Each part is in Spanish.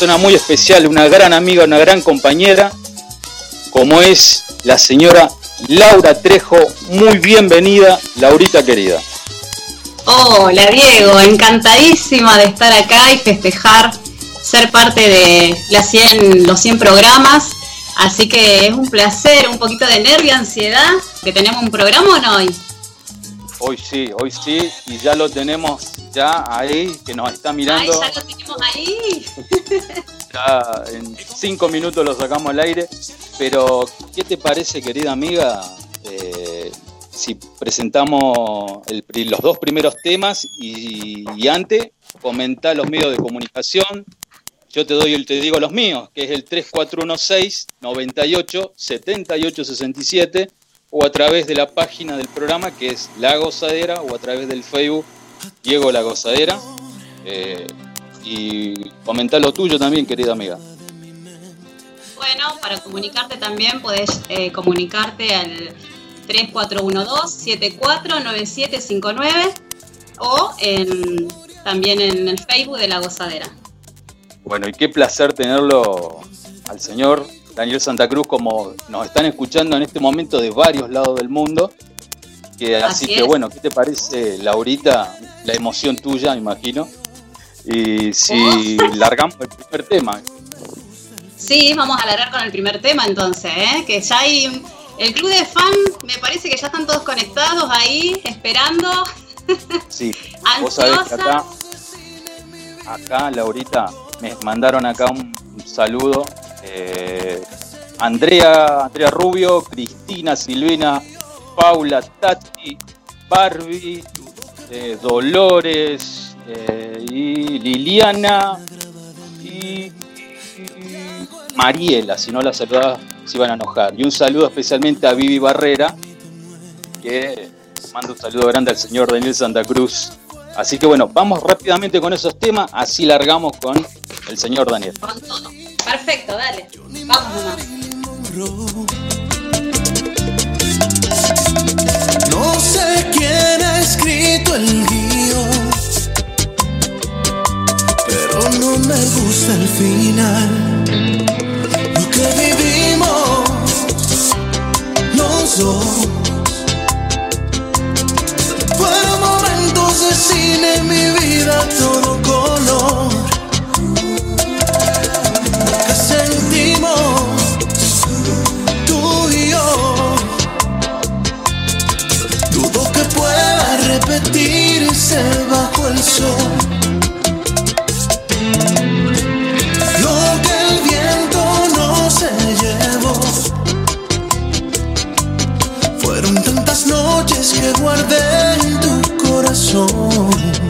persona muy especial, una gran amiga, una gran compañera, como es la señora Laura Trejo. Muy bienvenida, Laurita querida. Hola Diego, encantadísima de estar acá y festejar ser parte de las 100, los 100 programas. Así que es un placer, un poquito de nervio, ansiedad, que tenemos un programa o no hoy. Hoy sí, hoy sí, y ya lo tenemos ya ahí, que nos está mirando. Ay, ya lo tenemos ahí. En cinco minutos lo sacamos al aire. Pero, ¿qué te parece, querida amiga, eh, si presentamos los dos primeros temas y, antes comentar los medios de comunicación? Yo te doy, te digo los míos, que es el 3416 98 78 67 o a través de la página del programa que es La Gozadera o a través del Facebook Diego La Gozadera. Eh, y comentar lo tuyo también, querida amiga. Bueno, para comunicarte también podés eh, comunicarte al 3412-749759 o en, también en el Facebook de La Gozadera. Bueno, y qué placer tenerlo al señor Daniel Santa Cruz, como nos están escuchando en este momento de varios lados del mundo. Que, así, que bueno, ¿qué te parece, Laurita? La emoción tuya, me imagino. Y si largamos el primer tema. Sí, vamos a largar con el primer tema entonces, ¿eh? que ya hay el club de fan, me parece que ya están todos conectados ahí, esperando. Sí, vos sabés que acá, acá, Laurita, me mandaron acá un saludo eh, Andrea, Andrea Rubio, Cristina, Silvina, Paula, Tati, Barbie, eh, Dolores eh, y Liliana y, Mariela, si no la saludaba se iban a enojar. Y un saludo especialmente a Vivi Barrera, que manda un saludo grande al señor Daniel Santa Cruz. Así que bueno, vamos rápidamente con esos temas, así largamos con el señor Daniel. Perfecto, dale. Vamos nomás. No sé quién ha escrito el guion, no me gusta el final. Lo que vivimos los dos fueron momentos de cine, mi vida todo color. tú y yo. Dudo que pueda repetirse bajo el sol. Noches que guardé en tu corazón.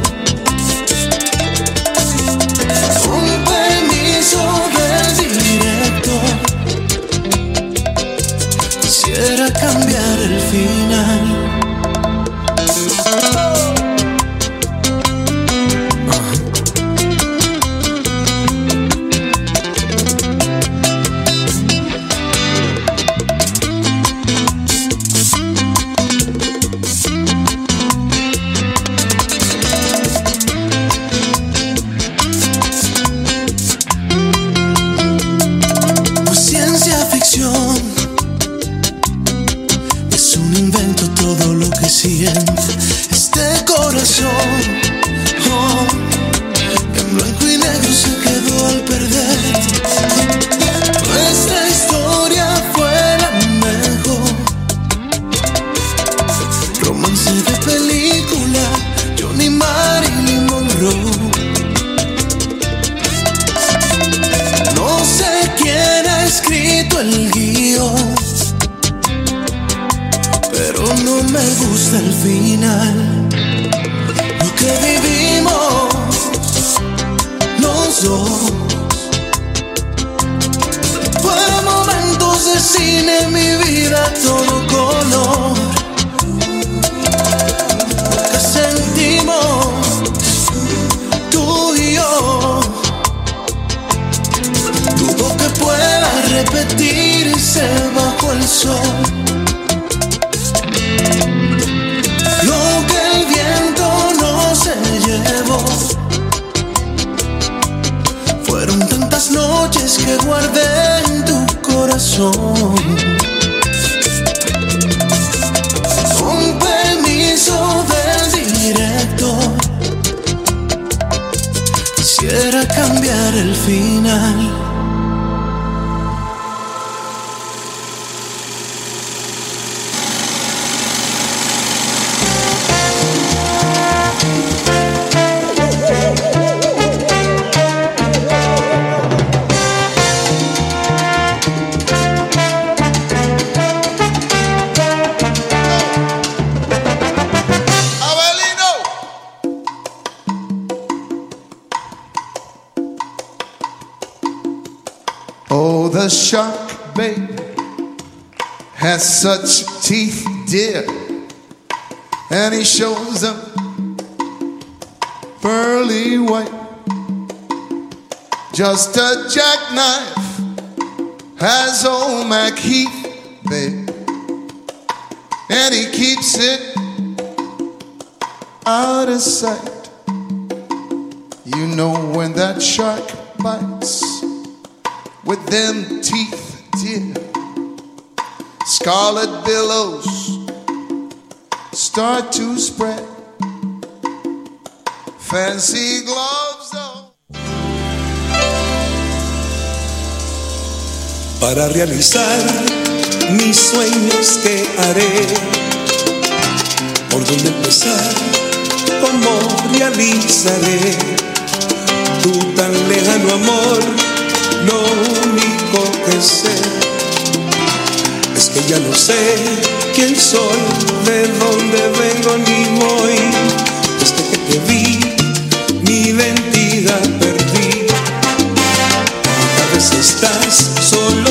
gusta el final. Lo que vivimos los dos. Fueron momentos de cine, mi vida todo color. Lo que sentimos tú y yo. Dudo que pueda repetirse bajo el sol. noches que guardé en tu corazón. Con permiso del director, quisiera cambiar el final. Shark bait has such teeth, dear, and he shows them pearly white. Just a jackknife has old Mac Heath there, and he keeps it out of sight. You know when that shark bites with them teeth, dear. Scarlet billows start to spread. Fancy gloves on. Para realizar mis sueños que haré, por dónde empezar, cómo realizaré tu tan lejano amor lo único que sé es que ya no sé quién soy, de dónde vengo ni voy. Desde que te vi, mi identidad perdí. A veces estás solo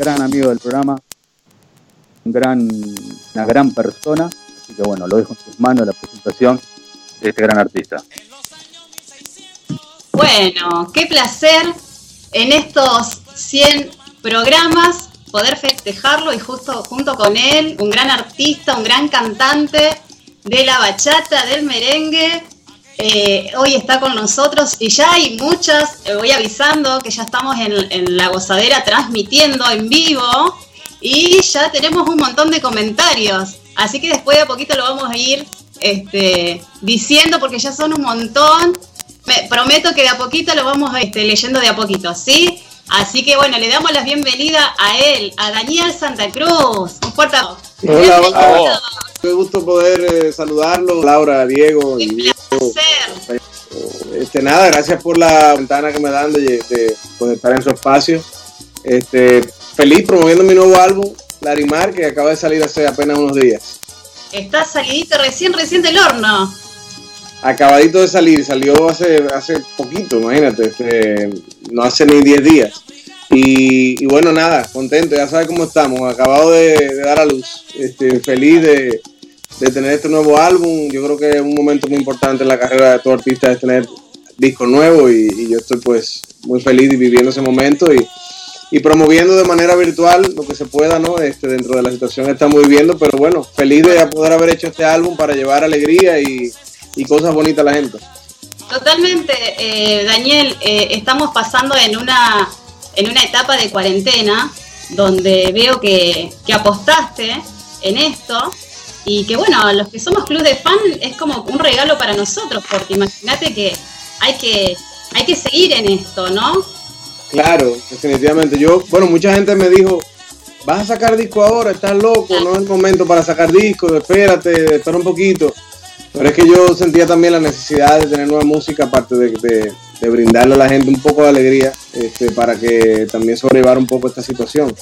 gran amigo del programa, un gran, una gran persona, así que bueno, lo dejo en sus manos la presentación de este gran artista. Bueno, qué placer en estos 100 programas poder festejarlo y justo junto con él, un gran artista, un gran cantante de la bachata, del merengue. Eh, hoy está con nosotros y ya hay muchas, eh, voy avisando que ya estamos en, en la gozadera transmitiendo en vivo y ya tenemos un montón de comentarios. Así que después de a poquito lo vamos a ir este, diciendo porque ya son un montón. Me prometo que de a poquito lo vamos este, leyendo de a poquito, ¿sí? Así que bueno, le damos la bienvenida a él, a Daniel Santa Cruz. Un fuerte. Hola, hola. Qué gusto poder eh, saludarlo, Laura, Diego y. placer. Este, nada, gracias por la ventana que me dan de, de poder estar en su espacio. Este, feliz promoviendo mi nuevo álbum, Larimar, que acaba de salir hace apenas unos días. Está salidito recién, recién del horno. Acabadito de salir, salió hace, hace poquito, imagínate, este, no hace ni 10 días. Y, y bueno, nada, contento, ya sabes cómo estamos, acabado de, de dar a luz, este, feliz de, de tener este nuevo álbum. Yo creo que es un momento muy importante en la carrera de todo artista es tener disco nuevo y, y yo estoy pues muy feliz de viviendo ese momento y, y promoviendo de manera virtual lo que se pueda, ¿no? Este, dentro de la situación que estamos viviendo, pero bueno, feliz de poder haber hecho este álbum para llevar alegría y, y cosas bonitas a la gente. Totalmente, eh, Daniel, eh, estamos pasando en una, en una etapa de cuarentena donde veo que, que apostaste en esto y que bueno, los que somos club de fan es como un regalo para nosotros, porque imagínate que hay que hay que seguir en esto, ¿no? Claro, definitivamente. Yo, bueno, mucha gente me dijo, vas a sacar disco ahora, estás loco, no es el momento para sacar disco, espérate, espera un poquito. Pero es que yo sentía también la necesidad de tener nueva música, aparte de, de- de brindarle a la gente un poco de alegría, este, para que también sobrevivara un poco esta situación.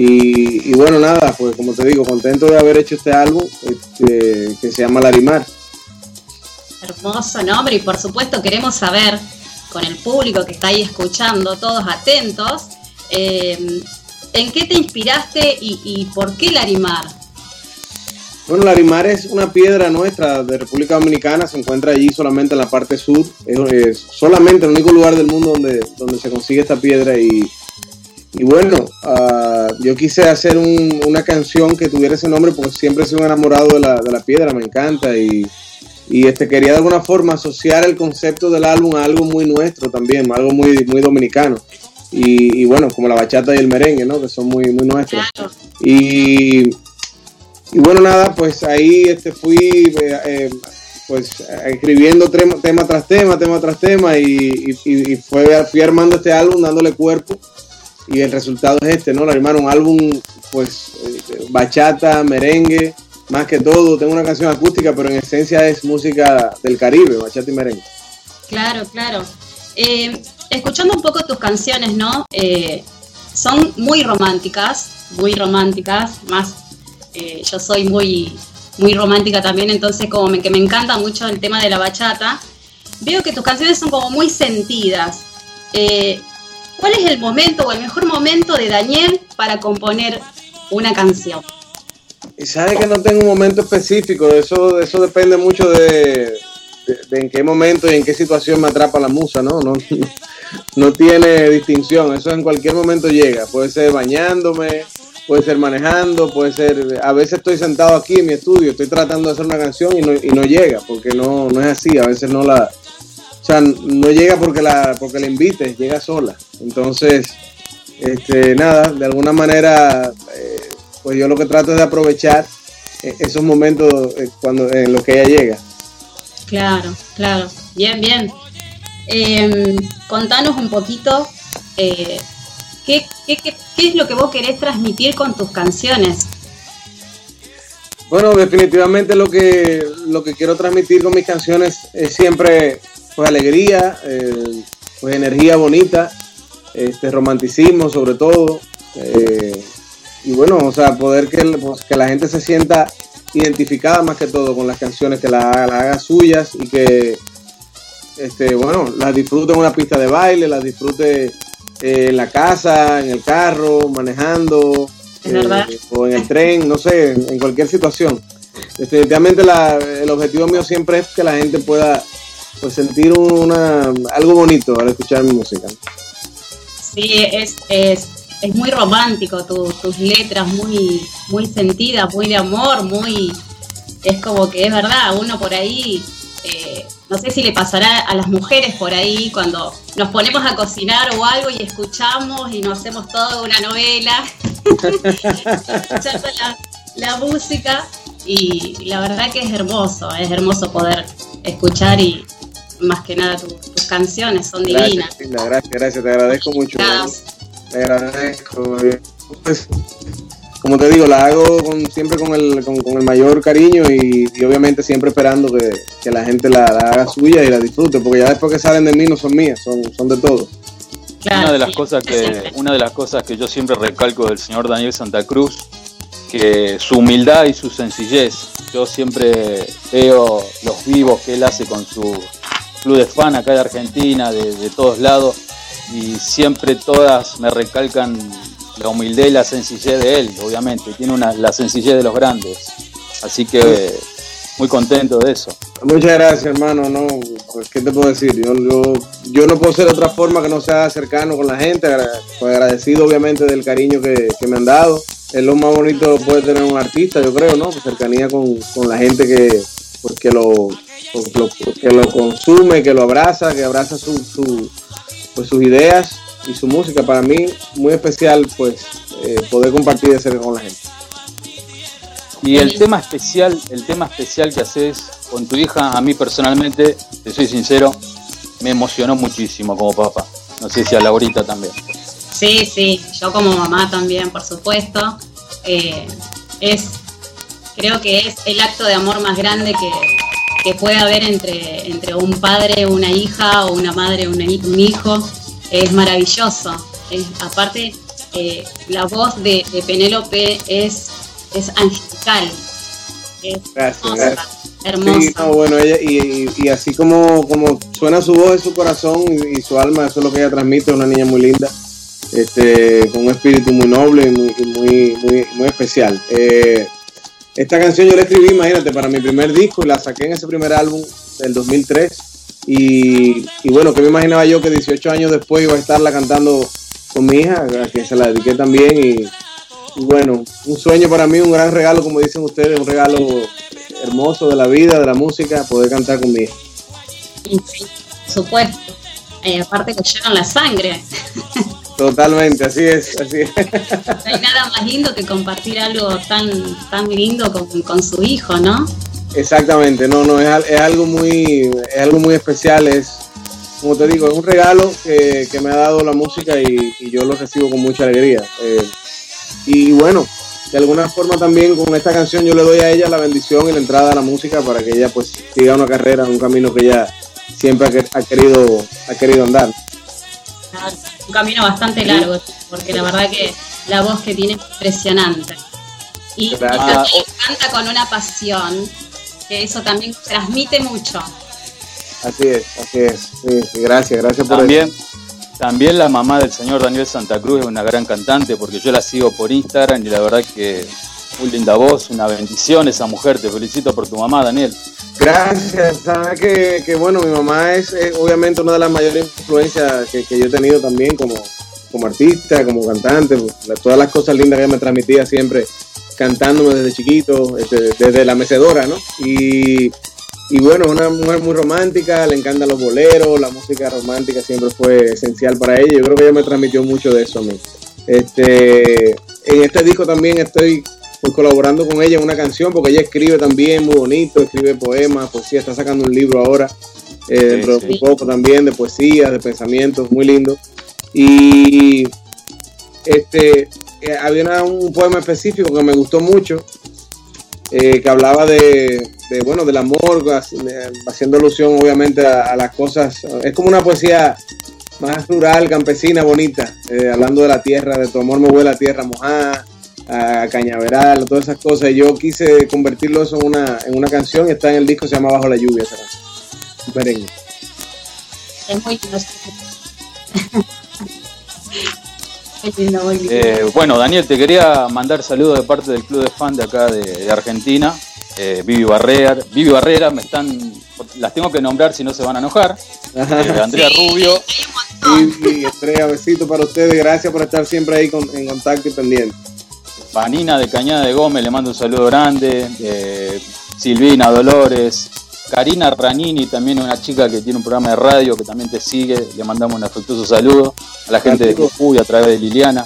Y, y bueno, nada, pues como te digo, contento de haber hecho este álbum este, que se llama Larimar. Hermoso nombre y por supuesto queremos saber con el público que está ahí escuchando, todos atentos, eh, ¿en qué te inspiraste y, y por qué Larimar? Bueno, Larimar es una piedra nuestra de República Dominicana, se encuentra allí solamente en la parte sur, es, es solamente el único lugar del mundo donde, donde se consigue esta piedra y, y bueno, ah, yo quise hacer un- una canción que tuviera ese nombre porque siempre he sido un enamorado de la, de la piedra, me encanta y, y este, quería de alguna forma asociar el concepto del álbum a algo muy nuestro también, algo muy, muy dominicano. Y, y bueno, como la bachata y el merengue, ¿no? Que son muy, muy nuestros. Claro. Y, y bueno, nada, pues ahí este, fui eh, eh, pues escribiendo tema, tema tras tema, tema tras tema y, y- y fue, fui armando este álbum dándole cuerpo y el resultado es este, ¿no? La hermano, un álbum pues eh, bachata, merengue, más que todo, tengo una canción acústica, pero en esencia es música del Caribe, bachata y merengue. Claro, claro. Eh, escuchando un poco tus canciones, ¿no? Eh, son muy románticas, muy románticas, más yo soy muy, muy romántica también, entonces como que me encanta mucho el tema de la bachata, veo que tus canciones son como muy sentidas. Eh, ¿Cuál es el momento o el mejor momento de Daniel para componer una canción? Y sabe que no tengo un momento específico, eso, eso depende mucho de, de- en qué momento y en qué situación me atrapa la musa, ¿no? No, no tiene distinción, eso en cualquier momento llega, puede ser bañándome, puede ser manejando, puede ser, a veces estoy sentado aquí en mi estudio, estoy tratando de hacer una canción y no, y no llega, porque no, no es así, a veces no la, sea, no llega porque la, porque la invites, llega sola. Entonces, este, nada, de alguna manera, eh, pues yo lo que trato es de aprovechar eh, esos momentos eh, cuando en los que ella llega. Claro, claro. Bien, bien. Em, contanos un poquito eh, ¿qué, qué, qué, qué es lo que vos querés transmitir con tus canciones. Bueno, definitivamente lo que, lo que quiero transmitir con mis canciones es siempre pues alegría, eh, pues energía bonita, este romanticismo sobre todo. eh, y bueno, o sea, poder que, pues, que la gente se sienta identificada más que todo con las canciones, que las haga, las haga suyas y que este, bueno, las disfrute en una pista de baile, las disfrute eh, en la casa, en el carro, manejando, eh, o en el tren, no sé, en, en cualquier situación. Definitivamente la- el objetivo mío siempre es que la gente pueda pues, sentir una, algo bonito al escuchar mi música. Sí, es, es, es muy romántico tu- tus letras, muy, muy sentidas, muy de amor, muy... Es como que es verdad, uno por ahí, eh, no sé si le pasará a las mujeres por ahí cuando nos ponemos a cocinar o algo y escuchamos y nos hacemos toda una novela, escuchando la, la música y la verdad que es hermoso, es hermoso poder escuchar y más que nada tu- tus canciones son divinas. Gracias, Linda, gracias, gracias, te agradezco mucho. Te agradezco. Pues, como te digo, la hago con, siempre con el, con, con el mayor cariño y, y obviamente siempre esperando que, que la gente la, la haga suya y la disfrute, porque ya después que salen de mí no son mías, son, son de todos. Claro, una de las sí, cosas que una de las cosas que yo siempre recalco del señor Daniel Santa Cruz que su humildad y su sencillez yo siempre veo los vivos que él hace con su club de fan acá de Argentina de, de todos lados y siempre todas me recalcan la humildad y la sencillez de él obviamente tiene una la sencillez de los grandes así que muy contento de eso Muchas gracias, hermano. No, pues, ¿qué te puedo decir? Yo, yo, yo no puedo ser de otra forma que no sea cercano con la gente. Pues agradecido, obviamente, del cariño que, que me han dado. Es lo más bonito que puede tener un artista, yo creo, ¿no? Cercanía con, con la gente que, pues, que, lo, lo- que lo consume, que lo abraza, que abraza su, su- pues, sus ideas y su música. Para mí, muy especial, pues, eh, poder compartir de cerca con la gente. Y el tema especial, el tema especial que haces con tu hija, a mí personalmente, te soy sincero, me emocionó muchísimo como papá. No sé si a Laurita también. Sí, sí, yo como mamá también, por supuesto. Eh, es, creo que es el acto de amor más grande que, que puede haber entre, entre un padre, una hija o una madre, una un hijo. Es maravilloso. Es- aparte, eh, la voz de, de Penélope es, es angelical. Es Gracias, hermosa, gracias. hermosa. Sí, no, bueno, ella, y, y- y así como, como suena su voz y su corazón y, y su alma, eso es lo que ella transmite, una niña muy linda, este, con un espíritu muy noble y muy, muy, muy, muy especial. Eh, esta canción yo la escribí, imagínate, para mi primer disco y la saqué en ese primer álbum del 2003. Y, y bueno, que me imaginaba yo que 18 años después iba a estarla cantando con mi hija, a quien se la dediqué también. Y, y bueno, un sueño para mí, un gran regalo, como dicen ustedes, un regalo hermoso de la vida, de la música, poder cantar con mi hija. Sí, por supuesto. Eh, aparte que llevan la sangre. Totalmente, así es, así es. No hay nada más lindo que compartir algo tan, tan lindo con, con su hijo, ¿no? Exactamente, no, no, es, es algo muy, es algo muy especial, es, como te digo, es un regalo que, que me ha dado la música y, y yo lo recibo con mucha alegría. Eh, y bueno, de alguna forma también con esta canción yo le doy a ella la bendición y la entrada a la música para que ella pues siga una carrera, un camino que ella siempre ha querido, ha querido andar. Un camino bastante largo, porque la verdad que la voz que tiene es impresionante. Y, canta con una pasión, que eso también transmite mucho. Así es, así es. Sí, sí, gracias, gracias por eso. También, también la mamá del señor Daniel Santa Cruz es una gran cantante porque yo la sigo por Instagram y la verdad que muy linda voz, una bendición esa mujer. Te felicito por tu mamá, Daniel. Gracias, sabes que, que, bueno, mi mamá es, obviamente una de las mayores influencias que, que yo he tenido también como, como artista, como cantante, todas las cosas lindas que ella me transmitía siempre cantándome desde chiquito, este, desde la mecedora, ¿no? Y, y bueno, una mujer muy romántica, le encantan los boleros, la música romántica siempre fue esencial para ella. Yo creo que ella me transmitió mucho de eso a mí. Este, en este disco también estoy pues, colaborando con ella en una canción, porque ella escribe también muy bonito, escribe poemas, poesía, está sacando un libro ahora, eh, dentro de un poco también, de poesía, de pensamientos, muy lindo. Y este, eh, había una- un poema específico que me gustó mucho, eh, que hablaba de, de, bueno, del amor, haciendo alusión obviamente a, a las cosas. Es como una poesía más rural, campesina, bonita, eh, hablando de la tierra, de tu amor me huele a tierra mojada, a cañaveral, todas esas cosas. Y Yo quise convertirlo eso en una, en una canción y está en el disco, se llama Bajo la lluvia. esa. Un. Es muy. Eh, bueno, Daniel, te quería mandar saludos de parte del club de fan de acá de, de Argentina. Eh, Vivi Barrera, Vivi Barrera, me están, las tengo que nombrar si no se van a enojar. Eh, Andrea Rubio, y Estrella, besito para ustedes. Gracias por estar siempre ahí con- en contacto y pendiente. Vanina de Cañada de Gómez, le mando un saludo grande. eh, Silvina Dolores, Karina Ranini, también una chica que tiene un programa de radio que también te sigue. Le mandamos un afectuoso saludo a la gente de. Jujuy a través de Liliana.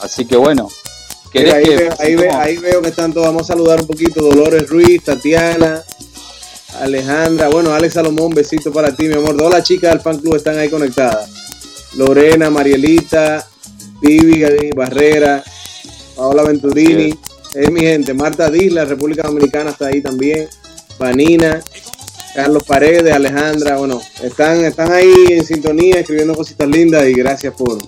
Así que bueno, ¿querés Mira, ahí, que veo, ahí, ve- ahí veo que están todos. Vamos a saludar un poquito. Dolores Ruiz, Tatiana, Alejandra. Bueno, Alex Salomón, besito para ti, mi amor. Todas las chicas del fan club están ahí conectadas. Lorena, Marielita, Vivi Barrera, Paola Venturini. Es mi gente. Marta Disla, República Dominicana, está ahí también. Vanina. Carlos Paredes, Alejandra, bueno, están, están ahí en sintonía, escribiendo cositas lindas y gracias por,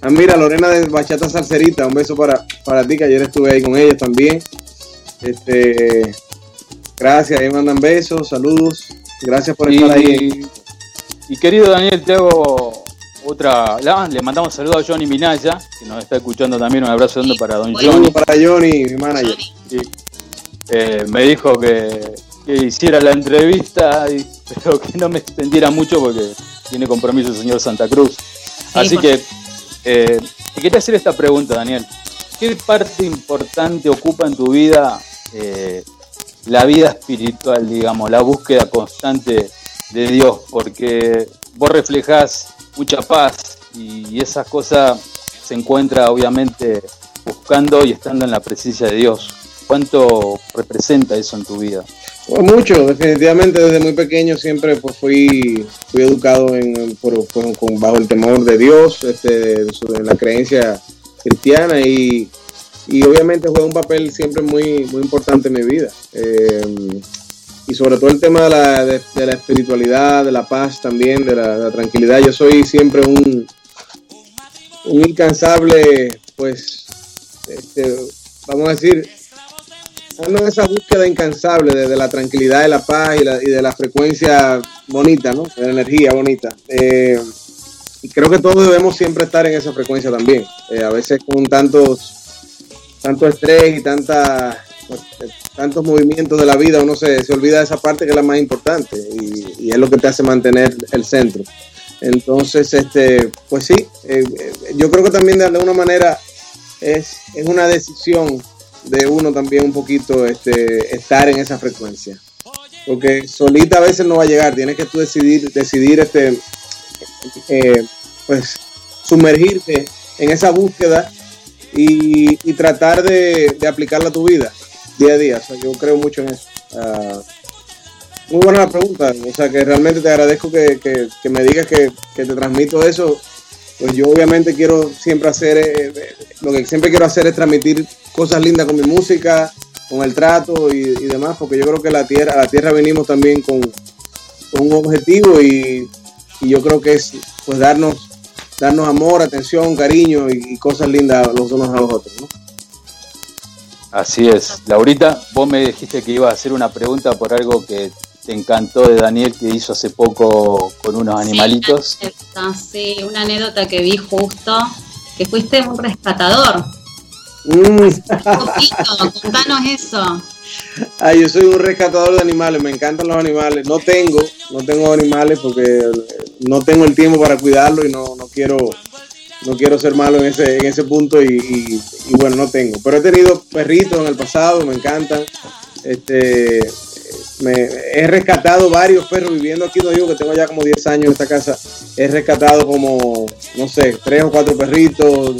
Ah, mira, Lorena de Bachata Salserita, un beso para, para ti, que ayer estuve ahí con ellos también. Este, gracias, ahí mandan besos, saludos. Gracias por estar ahí. Y, y querido Daniel, te hago otra. la- le mandamos saludos a Johnny Minaya, que nos está escuchando también. Un abrazo grande para don. Johnny. Saludos para Johnny, mi manager. Sí. Eh, me dijo que, que hiciera la entrevista, y- pero que no me extendiera mucho porque tiene compromiso el señor Santa Cruz. Así por- que eh, te quería hacer esta pregunta, Daniel. ¿Qué parte importante ocupa en tu vida eh, la vida espiritual, digamos, la búsqueda constante de Dios? Porque vos reflejás mucha paz y esas cosas se encuentra obviamente buscando y estando en la presencia de Dios. ¿Cuánto representa eso en tu vida? Pues mucho, definitivamente desde muy pequeño siempre pues fui, fui educado en, por- con- bajo el temor de Dios, este, en la creencia cristiana y, y obviamente juega un papel siempre muy, muy importante en mi vida. Eh, y sobre todo el tema de la, de, la espiritualidad, de la paz también, de la, tranquilidad. Yo soy siempre un, un incansable, pues, este, vamos a decir, ando en esa búsqueda incansable de, la tranquilidad, de la paz y, la- y de la frecuencia bonita, ¿no? De la energía bonita. Eh, y creo que todos debemos siempre estar en esa frecuencia también. Eh, a veces con tantos, tanto estrés y tanta, tantos movimientos de la vida, uno se, se olvida de esa parte que es la más importante y, es lo que te hace mantener el centro. Entonces, este, pues sí, eh, eh, yo creo que también de alguna manera es, es una decisión de uno también un poquito este, estar en esa frecuencia. Porque solita a veces no va a llegar, tienes que tú decidir, decidir este, eh, pues, sumergirte en esa búsqueda y, y tratar de aplicarla a tu vida día a día. O sea, yo creo mucho en eso. Ah, muy buena la pregunta. O sea, que realmente te agradezco que, que- que me digas que, que te transmito eso. Pues yo obviamente quiero siempre hacer, eh, eh, lo que siempre quiero hacer es transmitir cosas lindas con mi música, con el trato y, y demás, porque yo creo que la tierra, a la tierra venimos también con, con un objetivo y, y yo creo que es pues darnos, darnos amor, atención, cariño y, cosas lindas los unos a los otros. Así es. Laurita, vos me dijiste que ibas a hacer una pregunta por algo que te encantó de Daniel que hizo hace poco con unos animalitos. Sí, una anécdota, sí, una anécdota que vi justo, que fuiste un rescatador. Mm. Un poquito, contanos eso. Ay, yo soy un rescatador de animales, me encantan los animales. No tengo, no tengo animales porque no tengo el tiempo para cuidarlos y no, no quiero no quiero ser malo en ese, en ese punto y, bueno, no tengo. Pero he tenido perritos en el pasado, me encantan. Este, me, he rescatado varios perros viviendo aquí, no digo que tengo ya como 10 años en esta casa. He rescatado como, no sé, tres o cuatro perritos,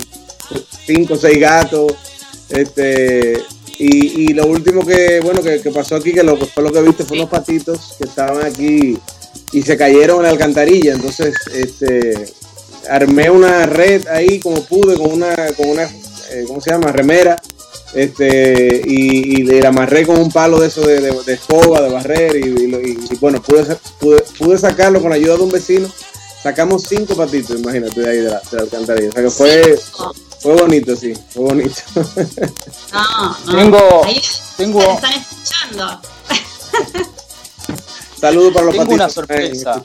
cinco o seis gatos. Este, y, y lo último que, bueno, que, pasó aquí, que lo que fue lo que viste, fue unos patitos que estaban aquí y se cayeron en la alcantarilla. Entonces, este, armé una red ahí como pude con una, con una, eh, ¿cómo se llama? Remera. Este, y, y le amarré con un palo de eso de, de- de escoba, de barrer, y, y lo- y- y bueno, pude, pude, pude sacarlo con la ayuda de un vecino. Sacamos cinco patitos, imagínate, de ahí de la, de la alcantarilla. O sea que fue, fue bonito, sí, fue bonito. No, no. Tengo- Ahí tengo- te están escuchando. Saludos para los Tengo una patitos. que me sorpresa.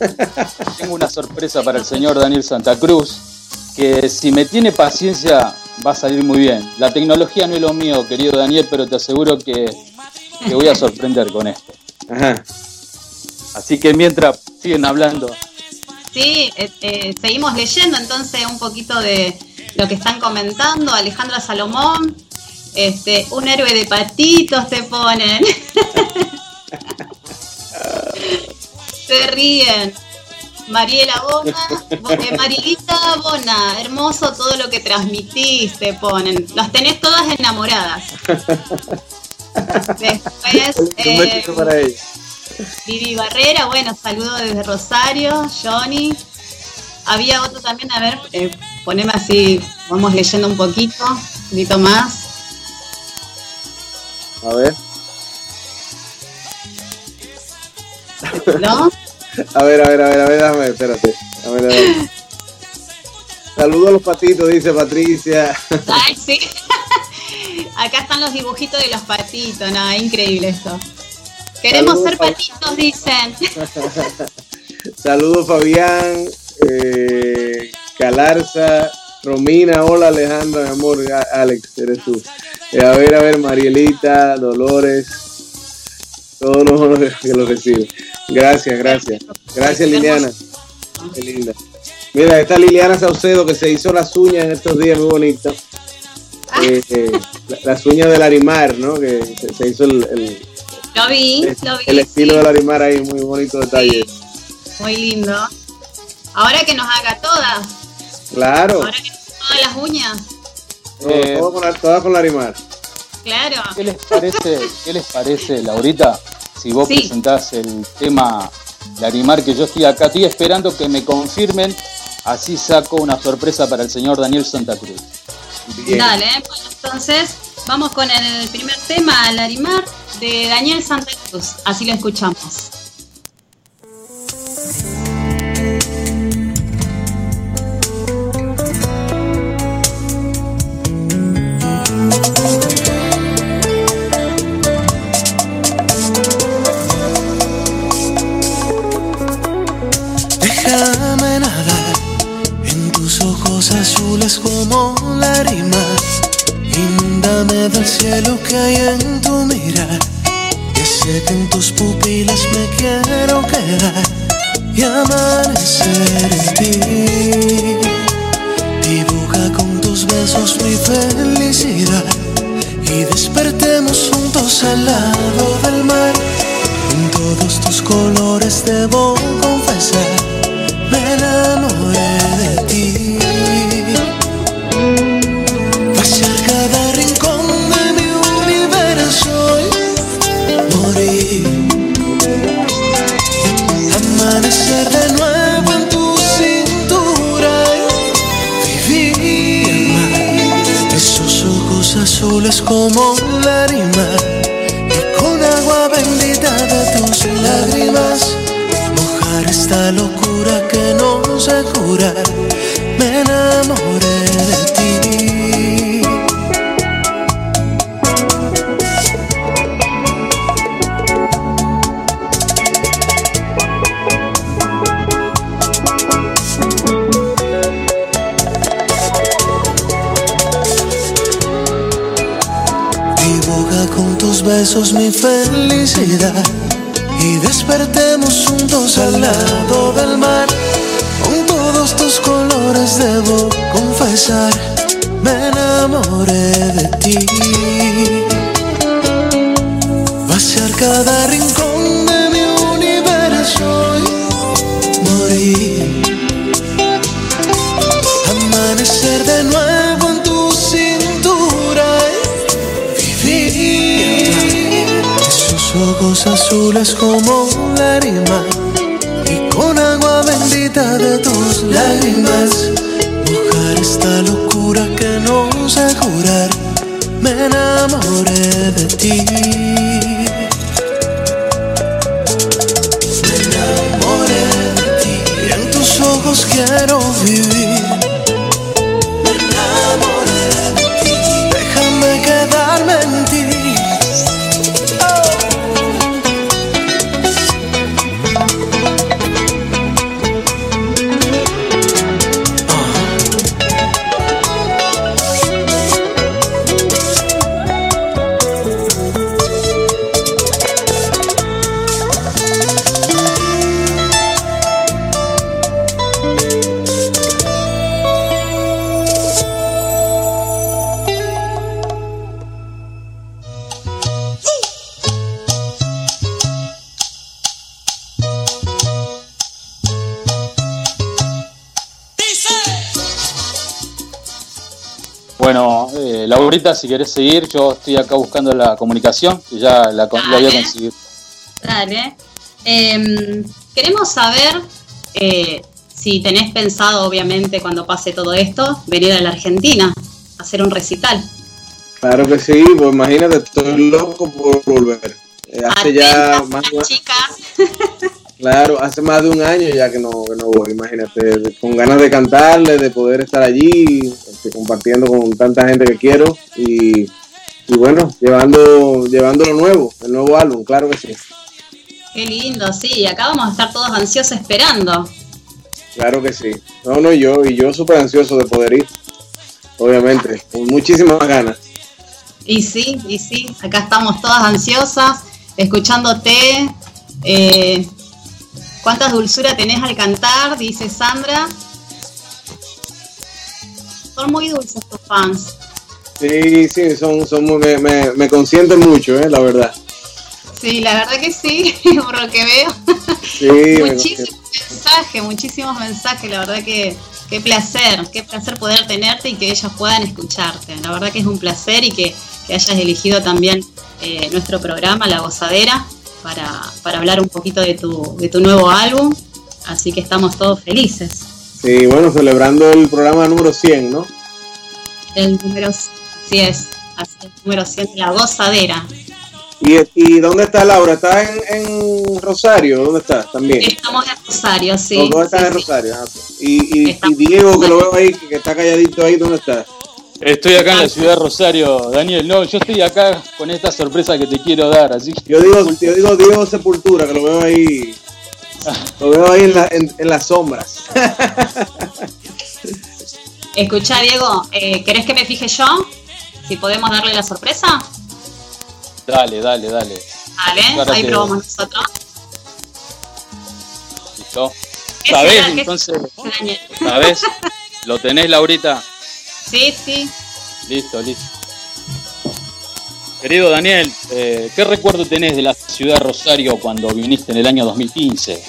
Tengo una sorpresa para el señor Daniel Santa Cruz, que si me tiene paciencia va a salir muy bien. La tecnología no es lo mío, querido Daniel, pero te aseguro que te voy a sorprender con esto. Ajá. Así que mientras siguen hablando, Sí, eh, eh, seguimos leyendo entonces un poquito de lo que están comentando. Alejandra Salomón, este, un héroe de patitos te ponen. Se ríen. Mariela Bona, Bo- eh, Marilita Bona, hermoso todo lo que transmitiste, ponen. Los tenés todas enamoradas. Después, eh, para. Vivi Barrera, bueno, saludo desde Rosario, Johnny. Había otro también, a ver, eh, poneme así, vamos leyendo un poquito, un poquito más. A ver, ¿No? A ver, a ver, a ver, a ver, déjame, espérate. A ver, a ver. Saludos a los patitos, dice Patricia. Ay, sí. Acá están los dibujitos de los patitos, no, increíble esto. Queremos Saludos, ser patitos, dicen. Saludos Fabián, eh, Calarza, Romina, hola Alejandra, mi amor, Alex, eres tú. Eh, a ver, a ver, Marielita, Dolores, todos los que lo reciben. Gracias, gracias. Gracias Liliana, qué linda. Mira, esta Liliana Saucedo que se hizo las uñas en estos días, muy bonita. Eh, eh, la- las uñas del Arimar, ¿no? Que se, se hizo el, el- Lo vi, lo vi. el estilo sí. del Arimar ahí, muy bonito detalle. Muy lindo. Ahora que nos haga todas, Claro, ahora que nos haga todas las uñas, todo, Eh, todo con la, todas con Larimar. Claro. ¿qué les parece, qué les parece Laurita, si vos Sí. presentás el tema de Arimar, que yo estoy acá, estoy esperando que me confirmen, así saco una sorpresa para el señor Daniel Santa Cruz. Bien. Dale, bueno, entonces vamos con el primer tema, Larimar, de Daniel Santa Cruz. Así lo escuchamos. Azules como lágrimas. Inúndame del cielo que hay en tu mirar. Que sé que en tus pupilas me quiero quedar y amanecer en ti. Dibuja con tus besos mi felicidad y despertemos juntos al lado del mar. En todos tus colores debo confesar, besos mi felicidad y despertemos juntos al lado del mar. Con todos tus colores debo confesar, me enamoré de ti. Vaciar cada rincón ojos azules como lágrimas y con agua bendita de tus lágrimas. Mojar esta locura que no sé jurar. Me enamoré de ti. Me enamoré de ti. Y en tus ojos quiero vivir. Laurita, si querés seguir, yo estoy acá buscando la comunicación, que ya la, con- la había Dale. conseguido. Dale. Em, queremos saber eh, si tenés pensado, obviamente, cuando pase todo esto, venir a la Argentina a hacer un recital. Claro que sí, pues imagínate, estoy loco por volver. Eh, hace ya más chicas. claro, hace más de un año ya que no, que no voy, imagínate, con ganas de cantarle, de poder estar allí, este, compartiendo con tanta gente que quiero y, y bueno, llevando, llevando lo nuevo, el nuevo álbum, claro que sí, Qué lindo, sí. Acá vamos a estar todos ansiosos esperando. claro que sí. No, no, yo, y yo súper ansioso de poder ir, obviamente, con muchísimas ganas. Y sí, y sí. Acá estamos todas ansiosas, escuchándote. Eh, ¿Cuántas dulzura tenés al cantar? Dice Sandra. Son muy dulces tus fans. Sí, sí, son, son muy- me, me, me consienten mucho, eh, la verdad. Sí, la verdad que sí, por lo que veo. Sí, muchísimos mensajes, muchísimos mensajes, la verdad que qué placer, qué placer poder tenerte y que ellas puedan escucharte. La verdad que es un placer y que, que hayas elegido también eh, nuestro programa, La Gozadera, para, para hablar un poquito de tu, de tu nuevo álbum. Así que estamos todos felices. Sí, bueno, celebrando el programa número 100, ¿no? El número, sí es, así, el número 100 de La Gozadera. ¿Y, y dónde está Laura? ¿Está en, en Rosario? ¿Dónde está? También. Estamos en Rosario, sí. Sí, en. Rosario. ah. Y, y, y Diego, que lo veo ahí, que está calladito ahí, ¿dónde está? Estoy acá en la ciudad de Rosario, Daniel. No, yo estoy acá con esta sorpresa que te quiero dar, así que Yo digo, yo digo Diego Sepultura, que lo veo ahí. Lo veo ahí en, la, en, en las sombras. Escucha, Diego, eh, ¿querés que me fije yo? Si podemos darle la sorpresa. dale, dale, dale. Claro ahí probamos nosotros. ¿Listo? ¿Qué ¿Sabés entonces? ¿Sabés? ¿Lo tenés, Laurita? Sí, sí. Listo, listo. Querido Daniel, eh, ¿qué recuerdo tenés de la ciudad de Rosario cuando viniste en el año 2015?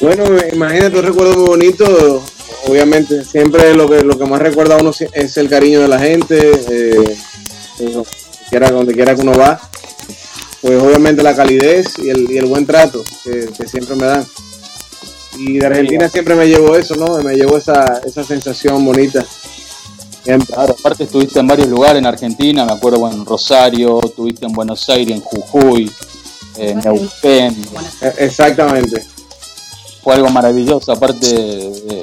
Bueno, imagínate un recuerdo muy bonito. Obviamente, siempre lo que, lo que más recuerda a uno es el cariño de la gente. eh, quiera, donde quiera que uno va. Pues obviamente la calidez y el, y el buen trato que, que siempre me dan. Y de Argentina siempre me llevo eso, ¿no? Me llevo esa, esa sensación bonita. Siempre. Claro, aparte estuviste en varios lugares en Argentina, me acuerdo bueno, en Rosario, estuviste en Buenos Aires, en Jujuy, en Neuquén, E- Exactamente. fue algo maravilloso, aparte eh,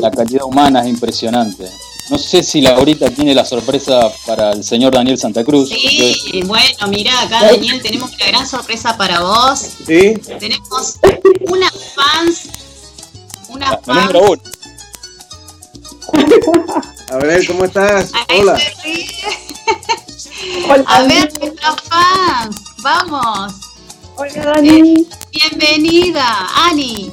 la calidad humana es impresionante. No sé si Laurita tiene la sorpresa para el señor Daniel Santa Cruz. Sí, bueno, mira, acá Daniel tenemos una gran sorpresa para vos. ¿Sí? Tenemos una fans, una La fans. número uno. A ver, ¿cómo estás? Ahí Hola. se ríe. A ver, nuestras fans, vamos. Hola Dani, Bienvenida, Ani.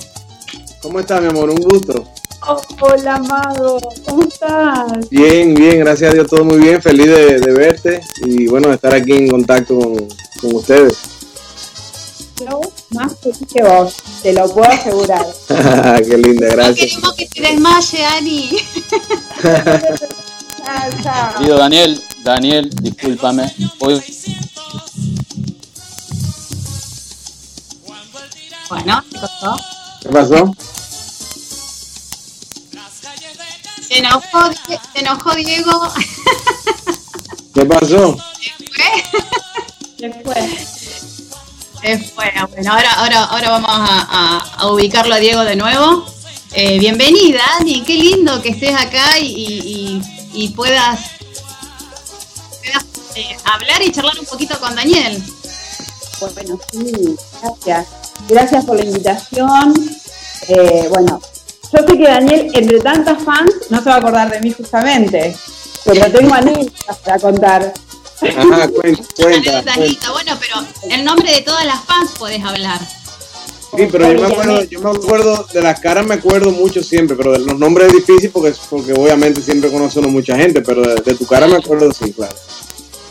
¿Cómo estás, mi amor? Un gusto. Hola, amado. ¿Cómo estás? Bien, bien, gracias a Dios, todo muy bien. Feliz de, de verte y bueno, de estar aquí en contacto con, con ustedes. Yo más feliz que vos, te lo puedo asegurar. Qué linda, No gracias. queremos que te desmaye, Ani. Querido Daniel, Daniel, discúlpame. Hoy Bueno, ¿qué pasó? ¿Qué pasó? Se enojó, se enojó Diego. ¿Qué pasó? Se fue. Se fue. Bueno, ahora, ahora, ahora vamos a, a- a ubicarlo a Diego de nuevo. Eh, bienvenida, Ani. Qué lindo que estés acá y, y- y- y puedas, puedas, eh, hablar y charlar un poquito con Daniel. Bueno, sí, gracias. Gracias por la invitación. Eh, bueno, yo sé que Daniel, entre tantas fans, no se va a acordar de mí justamente, pero tengo anécdotas para contar. Ajá, cuenta, cuenta. Cuenta. Bueno, pero el nombre de todas las fans podés hablar. Sí, pero yo me acuerdo, yo me acuerdo de las caras, me acuerdo mucho siempre, pero de los nombres es difícil porque, porque obviamente siempre conoce uno mucha gente, pero de, de tu cara me acuerdo, sí, claro.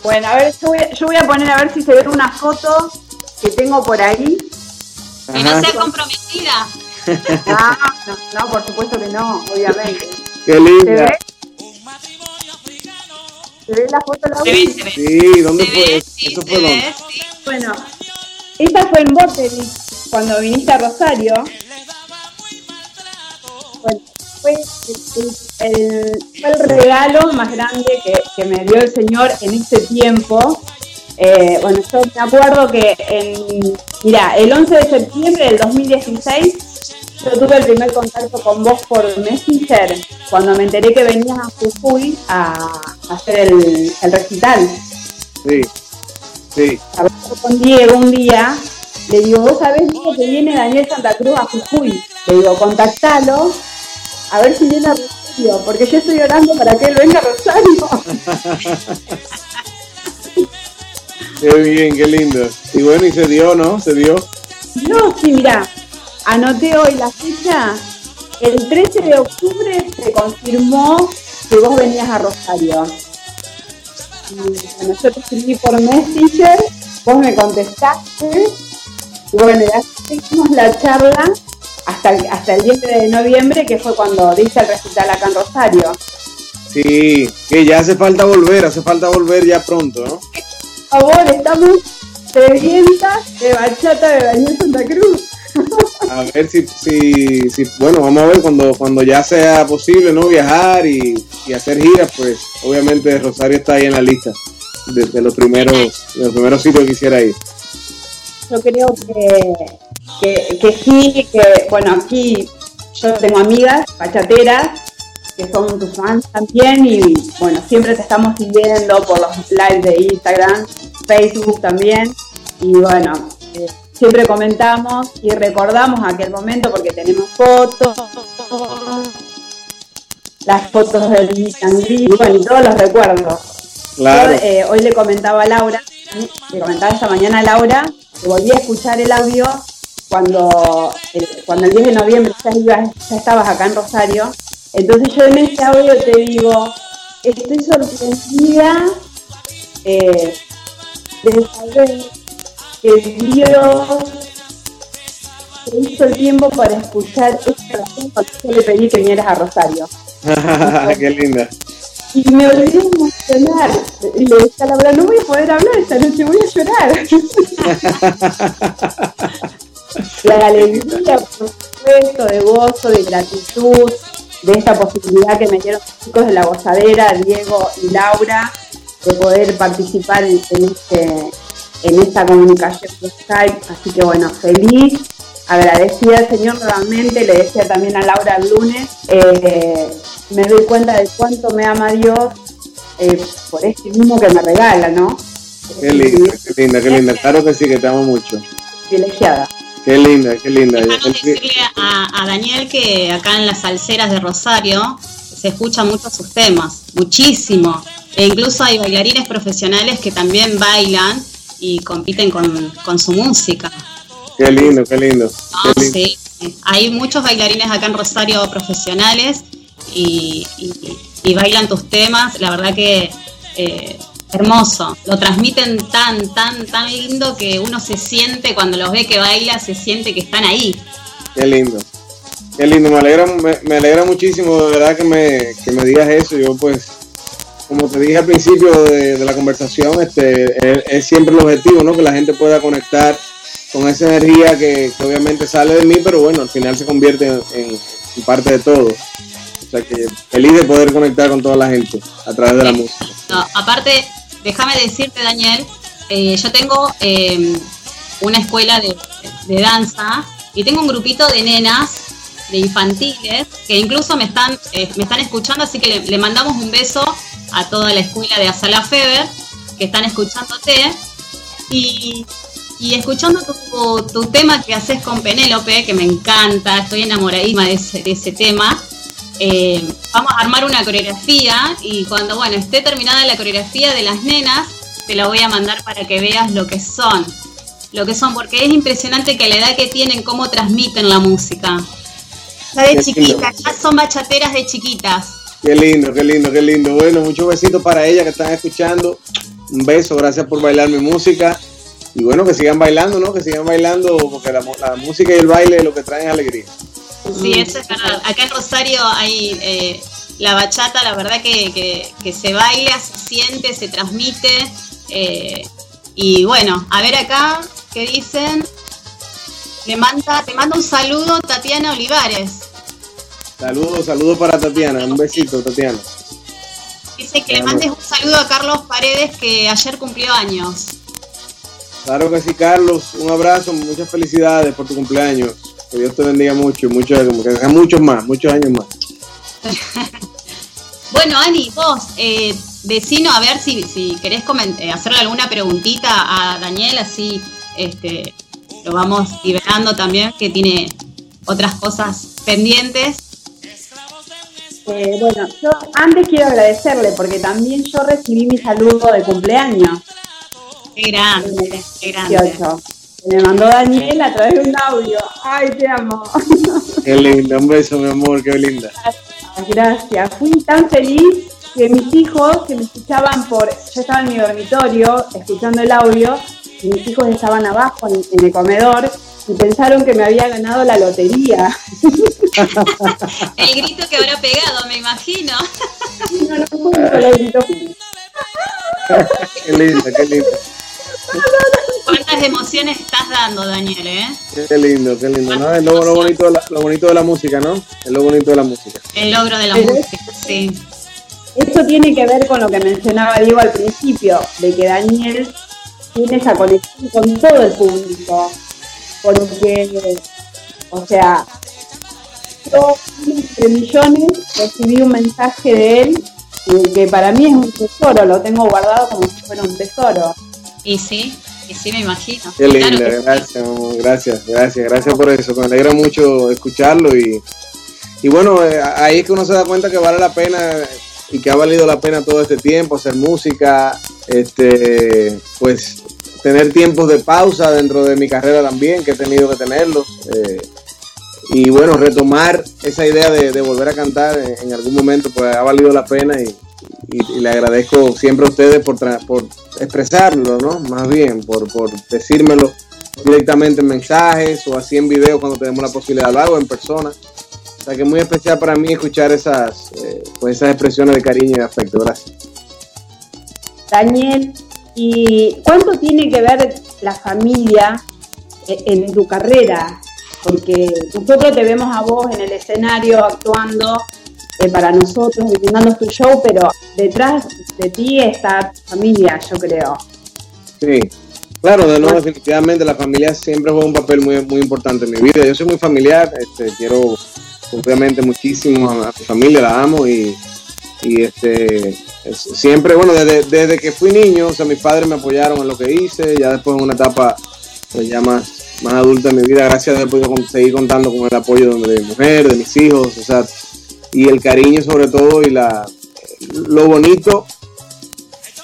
Bueno, a ver, yo voy, a- yo voy a poner a ver si se ve una foto que tengo por ahí. Que no sea comprometida. Ah, no, no, por supuesto que no, obviamente. qué ¿Se linda. ve? ¿Se ve la foto, ve. Sí, ¿dónde fue? ve, sí, Eso fue dónde. ve, sí. Bueno, esta fue en Botteric, cuando viniste a Rosario. Bueno, fue el, el- fue el regalo más grande que, que me dio el Señor en este tiempo. Eh, bueno, yo me acuerdo que en, mira, el 11 de septiembre del 2016 yo tuve el primer contacto con vos por Messenger cuando me enteré que venías a Jujuy a, hacer el, el recital Sí, sí. hablando con Diego un día, le digo, vos sabés Diego, que viene Daniel Santa Cruz a Jujuy. Le digo, contactalo, a ver si viene a Rosario, porque yo estoy orando para que él venga a Rosario. Qué bien, qué lindo. Y bueno, y se dio, ¿no? Se dio. No, sí, mira, anoté hoy la fecha, el 13 de octubre se confirmó que vos venías a Rosario. Bueno, yo te escribí por Messenger, vos me contestaste, y bueno, ya seguimos la charla hasta el, hasta el 10 de noviembre, que fue cuando diste el recital acá en Rosario. Sí, que ya hace falta volver, hace falta volver ya pronto, ¿no? Por favor, estamos sedientas de bachata de Daniel Santa Cruz. A ver si, si, si, bueno, vamos a ver cuando, cuando ya sea posible, ¿no? Viajar y, y hacer giras, pues obviamente Rosario está ahí en la lista de, los primeros, los primeros sitios que quisiera ir. Yo creo que, que, que sí, que bueno, aquí yo tengo amigas bachateras que son tus fans también y bueno, siempre te estamos siguiendo por los lives de Instagram, Facebook también y bueno, eh, siempre comentamos y recordamos aquel momento porque tenemos fotos, las fotos del y bueno, y todos los recuerdos. Claro, Yo, eh, hoy le comentaba a Laura, le comentaba esta mañana a Laura, que volví a escuchar el audio cuando, el, cuando el 10 de noviembre ya, ibas- ya estabas acá en Rosario. Entonces yo en ese audio te digo, estoy sorprendida eh, de saber que Dios hizo el tiempo para escuchar esta canción cuando yo le pedí que vinieras a Rosario. qué linda. Y me olvidé emocionar. Y le dije a Laura, no voy a poder hablar esta noche, voy a llorar. La alegría, por supuesto, de gozo, de gratitud, de esta posibilidad que me dieron los chicos de la gozadera, Diego y Laura, de poder participar en este, en esta comunicación Skype. Así que bueno, feliz, agradecida al Señor nuevamente, le decía también a Laura el lunes, eh, me doy cuenta de cuánto me ama Dios eh, por este mismo que me regala, ¿no? Qué linda, qué linda, qué linda. Claro que sí, que te amo mucho. Privilegiada. Qué linda, qué linda. Déjanos El- decirle a, a Daniel que acá en las salseras de Rosario se escuchan mucho sus temas, muchísimo. E incluso hay bailarines profesionales que también bailan y compiten con, con su música. Qué lindo, qué lindo. ¿no? Qué lindo. Sí, hay muchos bailarines acá en Rosario profesionales y, y- y bailan tus temas, la verdad que eh, hermoso. Lo transmiten tan, tan, tan lindo que uno se siente cuando los ve que baila, se siente que están ahí. Qué lindo. Qué lindo, me alegra, me, me alegra muchísimo de verdad que me, que me digas eso. Yo pues, como te dije al principio de, la conversación, este, es, siempre el objetivo, ¿no? Que la gente pueda conectar con esa energía que, obviamente sale de mí, pero bueno, al final se convierte en, parte de todo. O sea que feliz de poder conectar con toda la gente a través de la música. Aparte, déjame decirte, Daniel, eh, yo tengo eh, una escuela de, danza y tengo un grupito de nenas, de infantiles, que incluso me están, eh, me están escuchando, así que le mandamos un beso a toda la escuela de Asala Feber, que están escuchándote. Y, y escuchando tu, tu tema que haces con Penélope, que me encanta, estoy enamoradísima de ese, de ese tema. Eh, vamos a armar una coreografía y cuando bueno esté terminada la coreografía de las nenas, te la voy a mandar para que veas lo que son. Lo que son, porque es impresionante que la edad que tienen, cómo transmiten la música. Ya de chiquitas, ya son bachateras de chiquitas. Qué lindo, qué lindo, qué lindo. Bueno, muchos besitos para ellas que están escuchando. Un beso, gracias por bailar mi música. Y bueno, que sigan bailando, ¿no? Que sigan bailando, porque la, la música y el baile lo que traen es alegría. Sí, eso es verdad. Acá en Rosario hay eh, la bachata, la verdad que, que- se baila, se siente, se transmite. eh, y bueno, a ver acá, ¿qué dicen? Le manda, te manda un saludo Tatiana Olivares. Saludos, saludos para Tatiana. Un besito, Tatiana. Dice que le mandes un saludo a Carlos Paredes que ayer cumplió años. Claro que sí, Carlos. Un abrazo, muchas felicidades por tu cumpleaños. Que Dios te bendiga mucho, muchos, que muchos más, muchos años más. Bueno, Ani, vos, eh, vecino, a ver si, si querés eh, hacerle alguna preguntita a Daniel, así este, lo vamos liberando también, que tiene otras cosas pendientes. Eh, bueno, yo antes quiero agradecerle porque también yo recibí mi saludo de cumpleaños. Qué grande, qué grande. 18. Me mandó Daniel a través de un audio. Ay, te amo. Qué linda, un beso, mi amor, qué linda. Gracias. Fui tan feliz que mis hijos que me escuchaban por. Yo estaba en mi dormitorio escuchando el audio y mis hijos estaban abajo en, en el comedor y pensaron que me había ganado la lotería. El grito que habrá pegado, me imagino. No, no fue. Qué linda, qué linda. ¿Cuántas emociones estás dando, Daniel, eh? Qué lindo, qué lindo. ¿no? Es lo, lo bonito de la, lo bonito de la música, ¿no? Es lo bonito de la música. El logro de la música, sí. Esto tiene que ver con lo que mencionaba Diego al principio, de que Daniel tiene esa conexión con todo el público. Porque, o sea, yo entre millones recibí un mensaje de él y que para mí es un tesoro, lo tengo guardado como si fuera un tesoro. Y sí, y sí me imagino. Qué Claro sí. gracias, amor, gracias, gracias, gracias por eso. Me alegra mucho escucharlo y, y bueno, eh, ahí es que uno se da cuenta que vale la pena y que ha valido la pena todo este tiempo hacer música, este, pues tener tiempos de pausa dentro de mi carrera también, que he tenido que tenerlos. eh, y bueno, retomar esa idea de, volver a cantar en, algún momento, pues ha valido la pena y, le agradezco siempre a ustedes por, por expresarlo, ¿no? Más bien, por, por decírmelo directamente en mensajes o así en video cuando tenemos la posibilidad, lo hago en persona. O sea que es muy especial para mí escuchar esas, eh, pues esas expresiones de cariño y de afecto. Gracias. Daniel, ¿y cuánto tiene que ver la familia e- en tu carrera? Porque nosotros te vemos a vos en el escenario actuando eh, para nosotros, brindando tu show, pero detrás de ti está tu familia, yo creo. Sí, claro, de nuevo, definitivamente la familia siempre juega un papel muy, importante en mi vida. Yo soy muy familiar, este, quiero obviamente muchísimo a, a mi familia, la amo y, este, es- siempre, bueno, desde, desde que fui niño, o sea, mis padres me apoyaron en lo que hice, ya después en una etapa pues, ya más, más adulta en mi vida, gracias a Dios con- seguir contando con el apoyo de, de mi mujer, de mis hijos, o sea, y el cariño sobre todo y la, lo bonito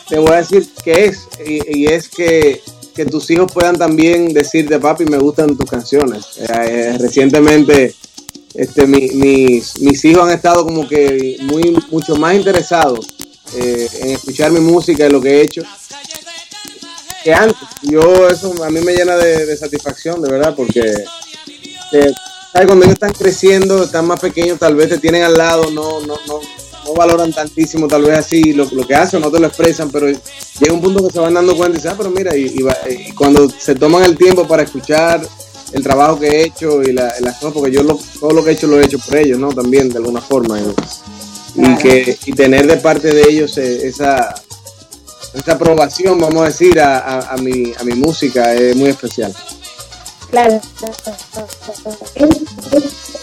te voy a decir que es, y, y es que que tus hijos puedan también decirte, papi, me gustan tus canciones. Eh, eh, recientemente, este, mi- mis, mis hijos han estado como que muy, mucho más interesados eh, en escuchar mi música y lo que he hecho que antes. Yo, eso a mí me llena de, satisfacción, de verdad, porque eh, ¿sabes? cuando ellos están creciendo, están más pequeños, tal vez te tienen al lado, no, no, no, no valoran tantísimo, tal vez así lo, lo que hacen, no te lo expresan, pero llega un punto que se van dando cuenta y dicen, ah, pero mira, y, cuando se toman el tiempo para escuchar el trabajo que he hecho y la- las cosas, porque yo lo- todo lo que he hecho lo he hecho por ellos, ¿no? También, de alguna forma. Y que, y tener de parte de ellos eh, esa, esa aprobación, vamos a decir, a, a- a mi, a mi música es muy especial. Claro. Es,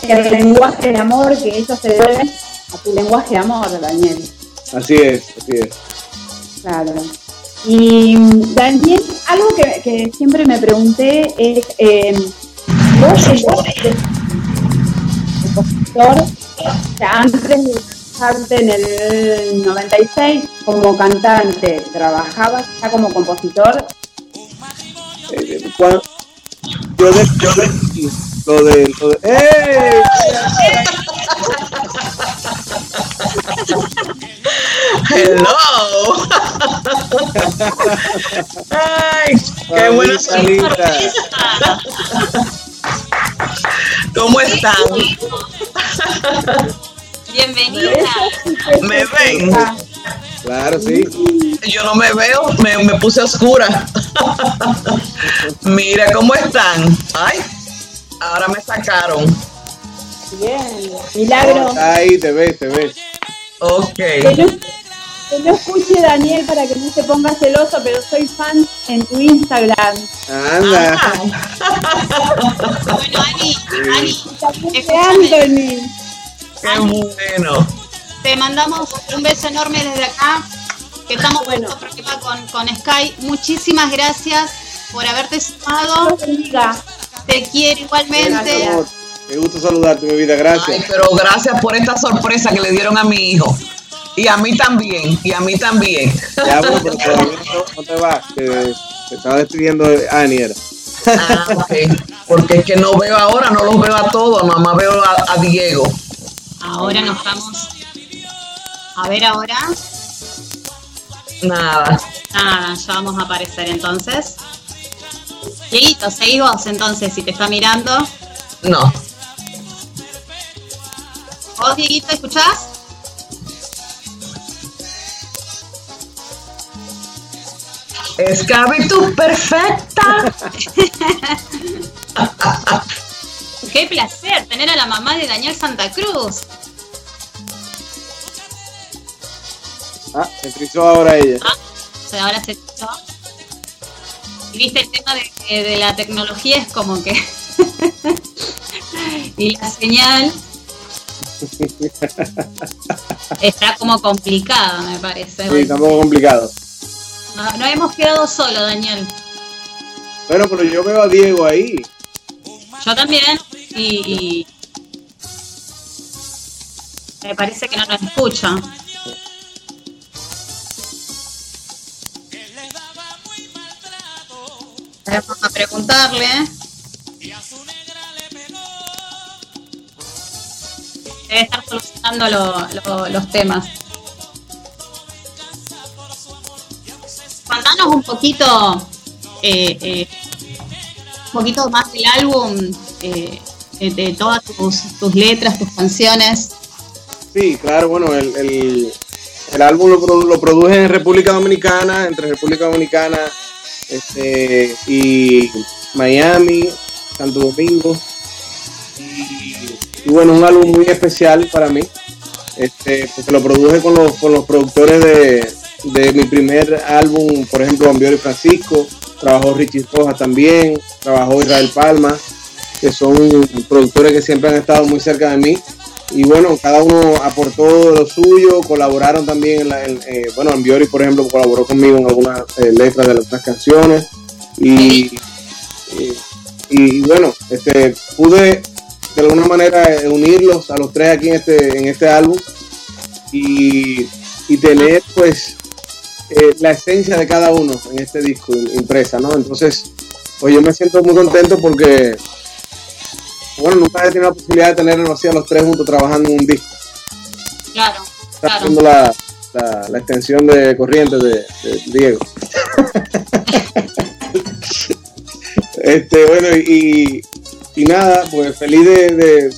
es el lenguaje de amor que ellos se deben a tu lenguaje de amor, Daniel. Así es, así es. Claro. Y Daniel, algo que, que siempre me pregunté es, eh, vos de compositor, o sea, antes de trabajarte en el 96 como cantante, ¿trabajabas ya como compositor? Eh, cuando- yo de, yo de- lo de, lo de- ¡Ey! Hello. Ay, qué buena. ¿Cómo están? Bienvenida. ¿Me ven? Claro, sí. Yo no me veo, me, me puse oscura. Mira cómo están. Ay, ahora me sacaron. Bien, milagro. Ahí te ves, te ves. Ok. Que no, que no escuche Daniel para que no se ponga celoso, pero soy fan en tu Instagram. Anda. Bueno, Ani, Ani, Escúchame. Anthony. Qué bueno. te mandamos un beso enorme desde acá, que estamos Bueno. con, con Sky. Muchísimas gracias por haberte sumado. Te quiero igualmente. Qué gusto saludarte, mi vida. Ay, Gracias. pero gracias por esta sorpresa que le dieron a mi hijo. Y a mí también, y a mí también. Ya, bueno, pero todavía no, no te vas. que te estaba despidiendo de Ani. era. Ah, ok. Porque es que no veo ahora, no los veo a todos, nada más veo a, a Diego. Ahora nos vamos. A ver ahora. Nada. Nada, ya vamos a aparecer entonces. Dieguito, seguí vos entonces, si te está mirando. No. ¿Vos, Dieguito, escuchás? Esclavitud perfecta. Qué placer tener a la mamá de Daniel Santa Cruz. Ah, se frizó ahora ella. Ah, o sea, ahora se escuchó. Y viste el tema de, de la tecnología es como que. y la señal. Está como complicada, me parece. Sí, está un poco complicado. No, no hemos quedado solo, Daniel. Bueno, pero yo veo a Diego ahí. Yo también. Y, me parece que no nos escucha. Vamos a preguntarle. Debe estar solucionando lo- los temas. Contanos un poquito, eh, eh, un poquito más del álbum, eh, de, de todas tus, tus letras, tus canciones. Sí, claro, bueno, el, el, el álbum lo, lo produje en República Dominicana, entre República Dominicana este, y Miami, Santo Domingo. Y, y bueno, un álbum muy especial para mí, este, porque lo produje con los, con los productores de, de mi primer álbum, por ejemplo, Ambiori Francisco, trabajó Richie Rojas también, trabajó Israel Palma, que son productores que siempre han estado muy cerca de mí. Y bueno, cada uno aportó lo suyo, colaboraron también, en la, en, eh, bueno, Ambiori, por ejemplo, colaboró conmigo en algunas eh, letras de otras canciones. Y, y, y bueno, este, pude de alguna manera eh, unirlos a los tres aquí en este, en este álbum. Y, y tener pues eh, la esencia de cada uno en este disco impresa, ¿no? Entonces, pues yo me siento muy contento porque, bueno, nunca he tenido la posibilidad de tenerlos así a los tres juntos trabajando en un disco. Claro, Está claro. haciendo la, la, la extensión de corriente de, de Diego. este, bueno, y, y nada, pues feliz de, de-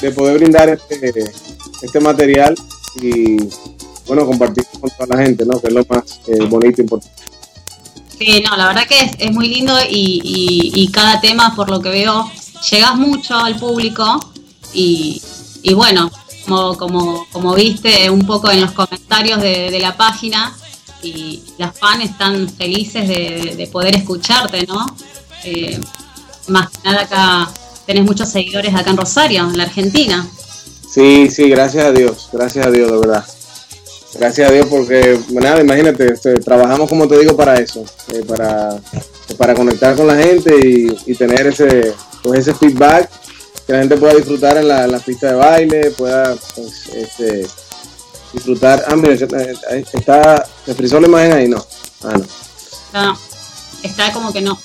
de poder brindar este, este material y bueno, compartir con toda la gente, ¿no? Que es lo más eh, bonito e importante. Sí, no, la verdad que es, es muy lindo y, y- y cada tema, por lo que veo, llegas mucho al público y, y bueno, como, como, como viste un poco en los comentarios de, la página, y las fans están felices de, de poder escucharte, ¿no? Eh, más que nada acá tenés muchos seguidores acá en Rosario, en la Argentina. Sí, sí, gracias a Dios, gracias a Dios, de verdad. Gracias a Dios porque, nada, imagínate, este, trabajamos como te digo para eso, eh, para, para conectar con la gente y, y tener ese, pues ese feedback, que la gente pueda disfrutar en la, en la pista de baile, pueda pues, este, disfrutar. Ah, mira, eh, está, ¿se frizó la imagen ahí? No. Ah, no. No, está como que no.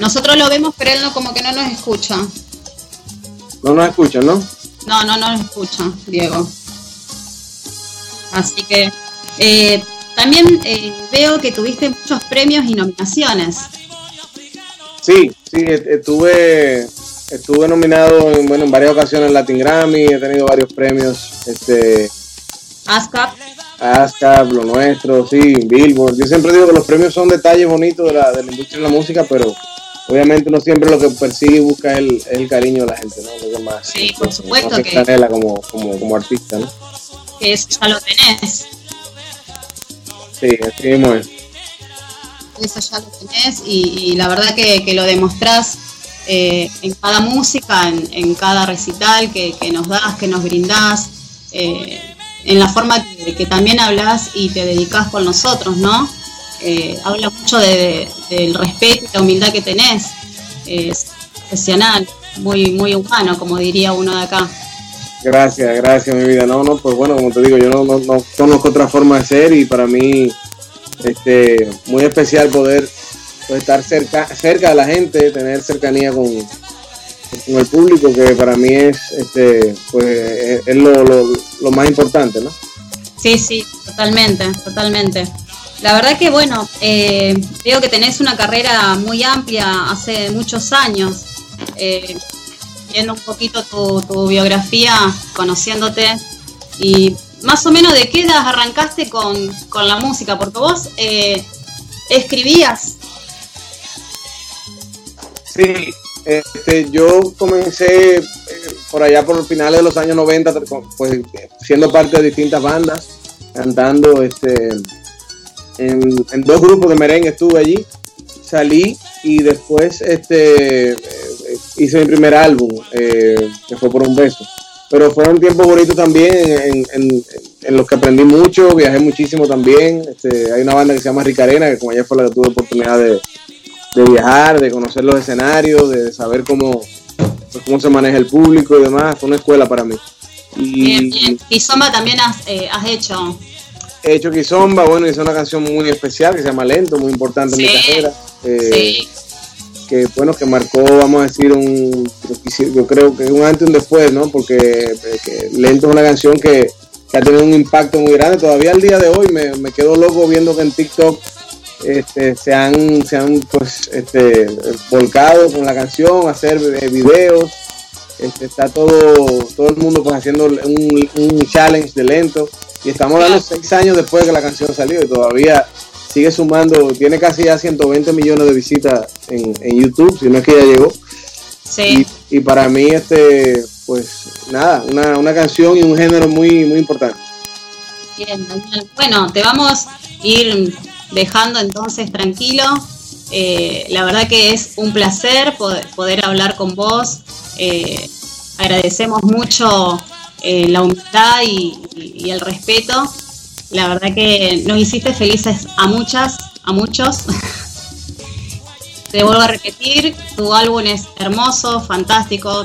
Nosotros lo vemos, pero él no como que no nos escucha. No nos escuchan, ¿no? No, no, no lo escucho, Diego. Así que eh, también eh, veo que tuviste muchos premios y nominaciones. Sí, sí, est- estuve, estuve nominado en, bueno, en varias ocasiones en Latin Grammy, he tenido varios premios, este, ASCAP, ASCAP, lo nuestro, sí, Billboard. Yo siempre digo que los premios son detalles bonitos de la, de la industria de la música, pero obviamente uno siempre lo que persigue y busca es el, es el cariño de la gente, ¿no? Lo que más, Sí, por supuesto más que- como, como, como artista, ¿no? que eso ya lo tenés. Sí, así mismo es. Eso ya lo tenés y, la verdad que, que lo demostrás eh, en cada música, en, en cada recital que, que nos das, que nos brindás, eh, en la forma que, que también hablas y te dedicas con nosotros, ¿no? Eh, habla mucho de- de- del respeto y la humildad que tenés. Es profesional, muy, muy humano, como diría uno de acá. Gracias, gracias, mi vida. No, no, pues bueno, como te digo, yo no, no, no conozco otra forma de ser y para mí, este, muy especial poder pues, estar cerca, cerca de la gente, tener cercanía con, con el público, que para mí es, este, pues, es, lo, lo más importante, ¿no? Sí, sí, totalmente, totalmente. La verdad que bueno, eh, veo que tenés una carrera muy amplia hace muchos años. Eh, viendo un poquito tu, tu biografía, conociéndote, y más o menos de qué edad arrancaste con, con la música, porque vos eh, escribías. Sí, este, yo comencé eh, por allá por finales de los años 90, pues siendo parte de distintas bandas, cantando este, en, en dos grupos de merengue estuve allí, salí y después este, eh, hice mi primer álbum, eh, que fue por un beso. Pero fueron tiempos bonitos también en, en- en los que aprendí mucho, viajé muchísimo también. Este, hay una banda que se llama Ricarena, que como ya fue la que tuve oportunidad de, de viajar, de conocer los escenarios, de saber cómo, pues, cómo se maneja el público y demás. Fue una escuela para mí. Bien, Y bien. Y Soma también has, eh, has hecho. he hecho Kizomba, bueno, hice una canción muy especial que se llama Lento, muy importante en mi carrera. eh, Sí, que bueno que marcó vamos a decir un yo creo que un antes y un después no porque eh, lento es una canción que, que ha tenido un impacto muy grande. Todavía al día de hoy me, me quedo loco viendo que en TikTok este, se han se han pues este volcado con la canción hacer eh, videos este, está todo todo el mundo pues haciendo un, un challenge de lento. Y estamos hablando seis años después de que la canción salió y todavía sigue sumando, tiene casi ya 120 millones de visitas en, en YouTube, si no es que ya llegó. sí. Y, y para mí, este, pues nada, una, una canción y un género muy, muy importante. Bien, Daniel. Bueno, te vamos a ir dejando entonces tranquilo. Eh, la verdad que es un placer poder, poder hablar con vos. Eh, agradecemos mucho eh, la humildad y, y- y el respeto. La verdad que nos hiciste felices a muchas, a muchos. Te vuelvo a repetir, tu álbum es hermoso, fantástico,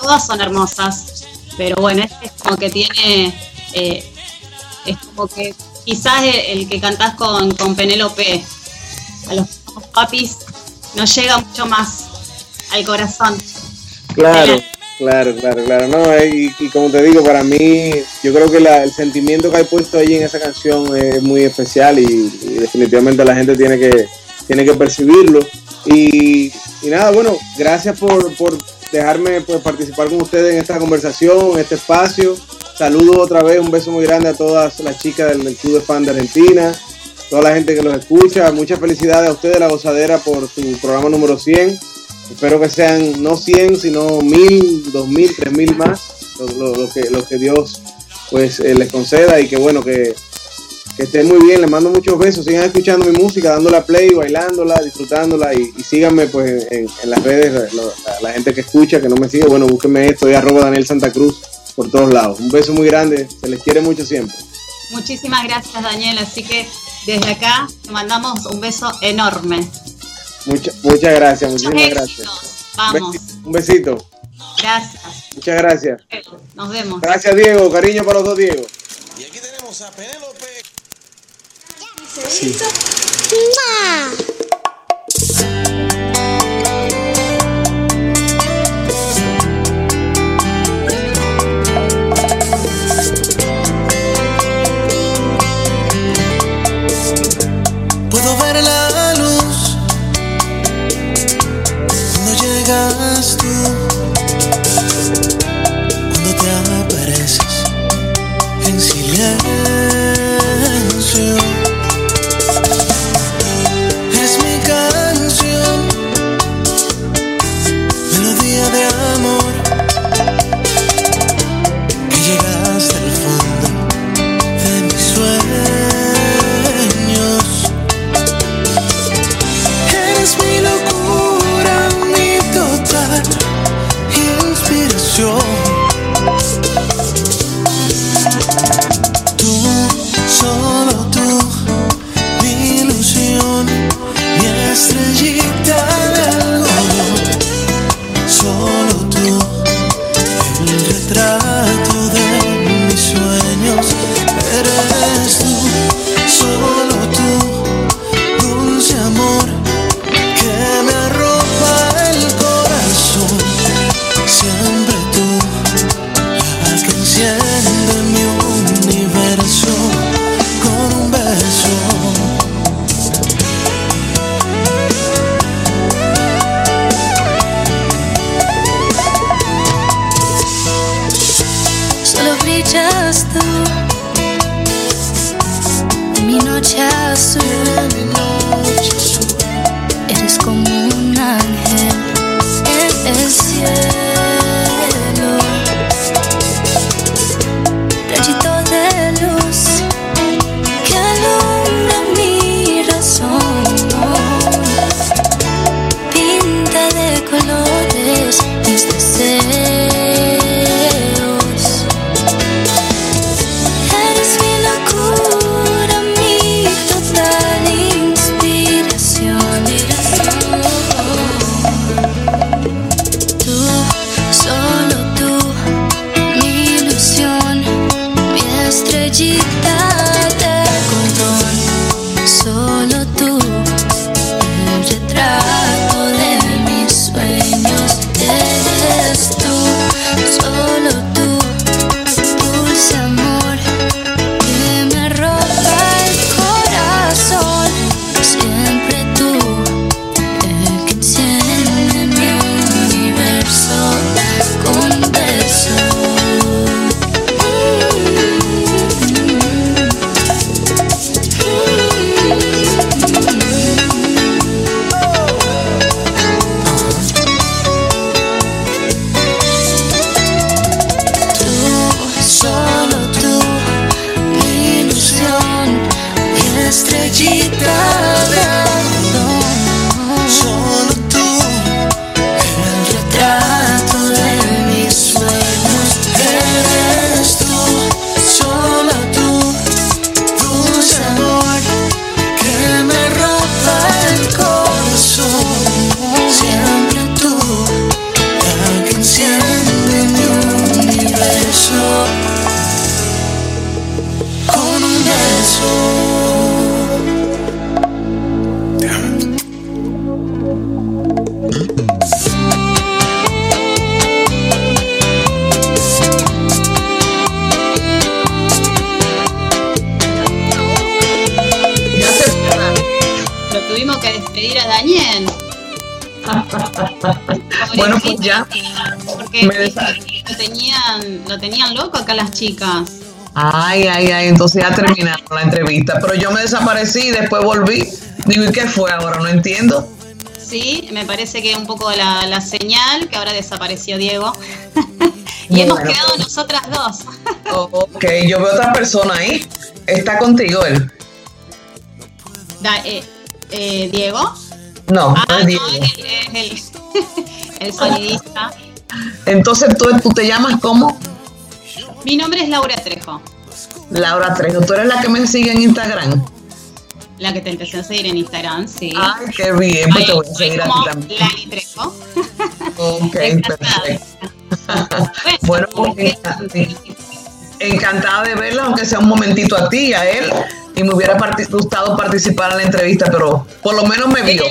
todas son hermosas, pero bueno, este es como que tiene, eh, es como que quizás el, que cantás con, con Penélope, a los papis, nos llega mucho más al corazón. Claro, claro, claro, claro. No, eh, y, como te digo, para mí, yo creo que la- el sentimiento que hay puesto ahí en esa canción es muy especial y, definitivamente la gente tiene que, tiene que percibirlo. Y, y nada, bueno, gracias por, por dejarme pues, participar con ustedes en esta conversación, en este espacio. Saludos otra vez, un beso muy grande a todas las chicas del, del Club de Fan de Argentina, toda la gente que los escucha. Muchas felicidades a ustedes, La Gozadera, por su programa número 100. Espero que sean no 100, sino 1000, 2000, 3000 más, lo, lo- lo que, lo que Dios pues eh, les conceda y que bueno, que, que estén muy bien. Les mando muchos besos. Sigan escuchando mi música, dándola play, bailándola, disfrutándola y, síganme pues en, en las redes, la gente que escucha, que no me sigue, bueno, búsquenme esto, y arroba Daniel Santa Cruz por todos lados. Un beso muy grande, se les quiere mucho siempre. Muchísimas gracias, Daniel. Así que desde acá te mandamos un beso enorme. Mucha- muchas gracias, muchísimas gracias. Vamos. Un besito, Gracias. muchas gracias. Nos vemos. Gracias Diego, cariño para los dos Diego. Y aquí tenemos a Penélope. Puedo entonces ya terminaron la entrevista. Pero yo me desaparecí y después volví. Digo, ¿y qué fue ahora? No entiendo. Sí, me parece que un poco la, la señal, que ahora desapareció Diego. y hemos quedado nosotras dos. Oh, ok, yo veo otra persona ahí. Está contigo él. Da- eh, eh, Diego. No, Ah, no es Diego. el, el, el sonidista. Entonces tú, tú te llamas como Mi nombre es Laura Trejo, Laura Trejo. Tú eres la que me sigue en Instagram. la que te empecé a seguir en Instagram, sí. Ay, qué bien. Pues te voy a seguir a ti como también. Lali Trejo. Ok, perfecto. Bueno, enca- encantada de verla, aunque sea un momentito a ti, a él. Y me hubiera gustado participar en la entrevista, pero por lo menos me vio.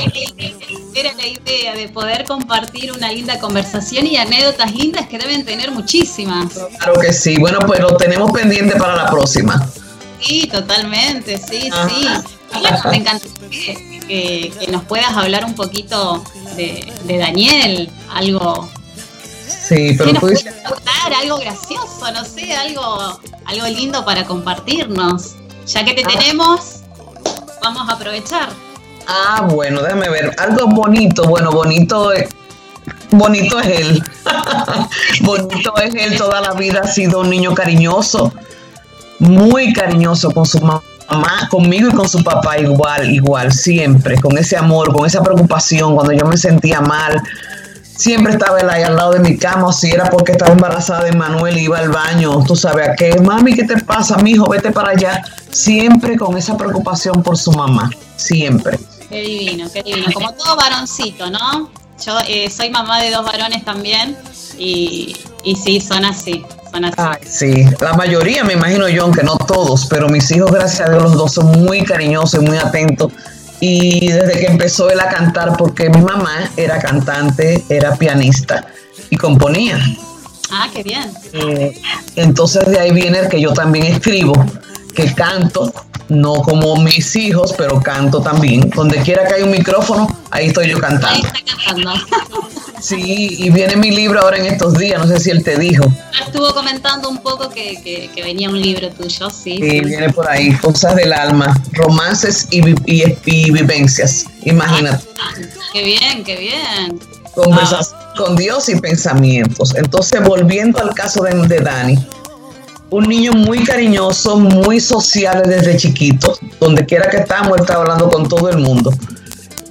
Poder compartir una linda conversación y anécdotas lindas que deben tener muchísimas. Claro que sí. Bueno, pues lo tenemos pendiente para la próxima. Sí, totalmente, sí, Ajá. sí. Bueno, me encantaría que, que- nos puedas hablar un poquito de, de Daniel, algo Sí, pero tú dices, contar, algo gracioso, no sé, algo, algo lindo para compartirnos. Ya que te tenemos, vamos a aprovechar. Ah, bueno, déjame ver. Algo bonito, bueno, bonito es, bonito es él. bonito es él, toda la vida ha sido un niño cariñoso, muy cariñoso con su mamá, conmigo y con su papá igual, igual, siempre, con ese amor, con esa preocupación cuando yo me sentía mal. Siempre estaba él ahí al lado de mi cama, o si era porque estaba embarazada de Manuel y iba al baño, tú sabes a qué, mami, ¿qué te pasa, mijo? Vete para allá. Siempre con esa preocupación por su mamá, siempre. Qué divino, qué divino. Como todo varoncito, ¿no? Yo eh, soy mamá de dos varones también y, y sí, son así, son así. Ay, sí, la mayoría me imagino yo, aunque no todos, pero mis hijos, gracias a Dios, los dos son muy cariñosos y muy atentos. Y desde que empezó él a cantar, porque mi mamá era cantante, era pianista y componía. Ah, qué bien. Eh, entonces de ahí viene el que yo también escribo, que canto, no como mis hijos, pero canto también. Donde quiera que hay un micrófono, ahí estoy yo Ahí cantando. está cantando. Sí, y viene mi libro ahora en estos días, no sé si él te dijo. Estuvo comentando un poco que, que- que venía un libro tuyo, sí. Y sí. viene por ahí, cosas del alma, romances y, vi- y- y vivencias. Imagínate, Qué bien, qué bien. conversas con Dios y pensamientos. Entonces, volviendo al caso de, de Dani, un niño muy cariñoso, muy social desde chiquito. Donde quiera que estamos, él estaba hablando con todo el mundo.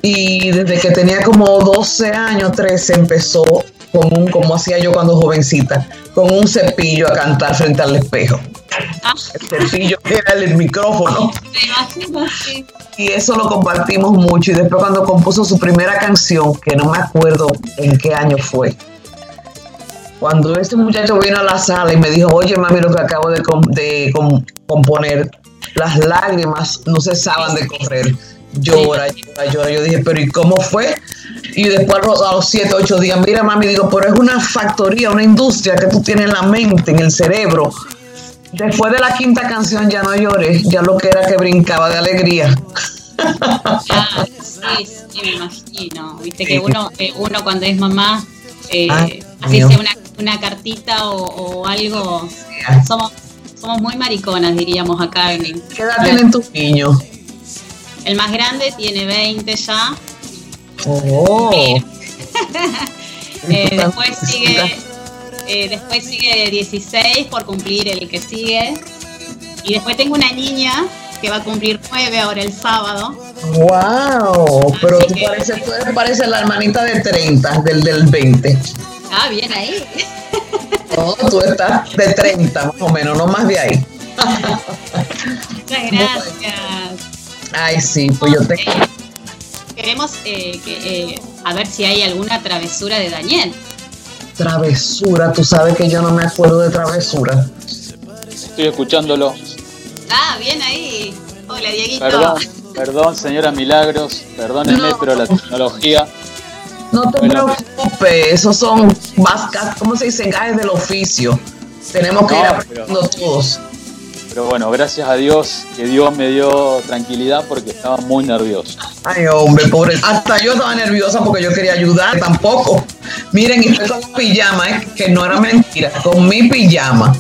Y desde que tenía como 12 años, 13, empezó con un, como hacía yo cuando jovencita, con un cepillo a cantar frente al espejo. Ah, El cepillo era el micrófono. Y eso lo compartimos mucho. Y después cuando compuso su primera canción, que no me acuerdo en qué año fue, cuando este muchacho vino a la sala y me dijo, oye mami, lo que acabo de, com- de com- componer, las lágrimas no cesaban de correr. Llora, llora, llora. Yo dije, pero ¿y cómo fue? Y después a los- a los siete, ocho días, mira mami, digo, pero es una factoría, una industria que tú tienes en la mente, en el cerebro. Después de la quinta canción ya no lloré, ya lo que era que brincaba de alegría. Ah, sí, sí, me imagino. Viste que uno, eh, uno cuando es mamá, eh, Ay, así sea una, una cartita o, o algo, somos, somos muy mariconas, diríamos acá. En, ¿Qué edad tienen tus niños? el más grande tiene 20 ya. Oh. Eh, después sigue eh, después sigue 16 por cumplir el que sigue. Y después tengo una niña que va a cumplir 9 ahora el sábado. Wow, pero tú que- pareces, tú pareces la hermanita de 30, del del 20. Ah, bien ahí. No, tú estás de 30 más o menos, no más de ahí. Muchas gracias. Ay, sí, pues yo te... Queremos eh, que, eh, a ver si hay alguna travesura de Daniel. Travesura, tú sabes que yo no me acuerdo de travesura. Estoy escuchándolo. Ah, bien ahí. Hola, Dieguito. Perdón, perdón, señora Milagros. Perdónenme, No. pero la tecnología. No te Bueno. preocupes, esos son vascas, ¿cómo se dice? Gajes del oficio. Tenemos que No, ir pero- aprendiendo todos. pero bueno, gracias a Dios que Dios me dio tranquilidad porque estaba muy nervioso. Ay, hombre, pobre. Hasta yo estaba nerviosa porque yo quería ayudar, tampoco. Miren, y con la pijama, ¿eh? que no era mentira, con mi pijama.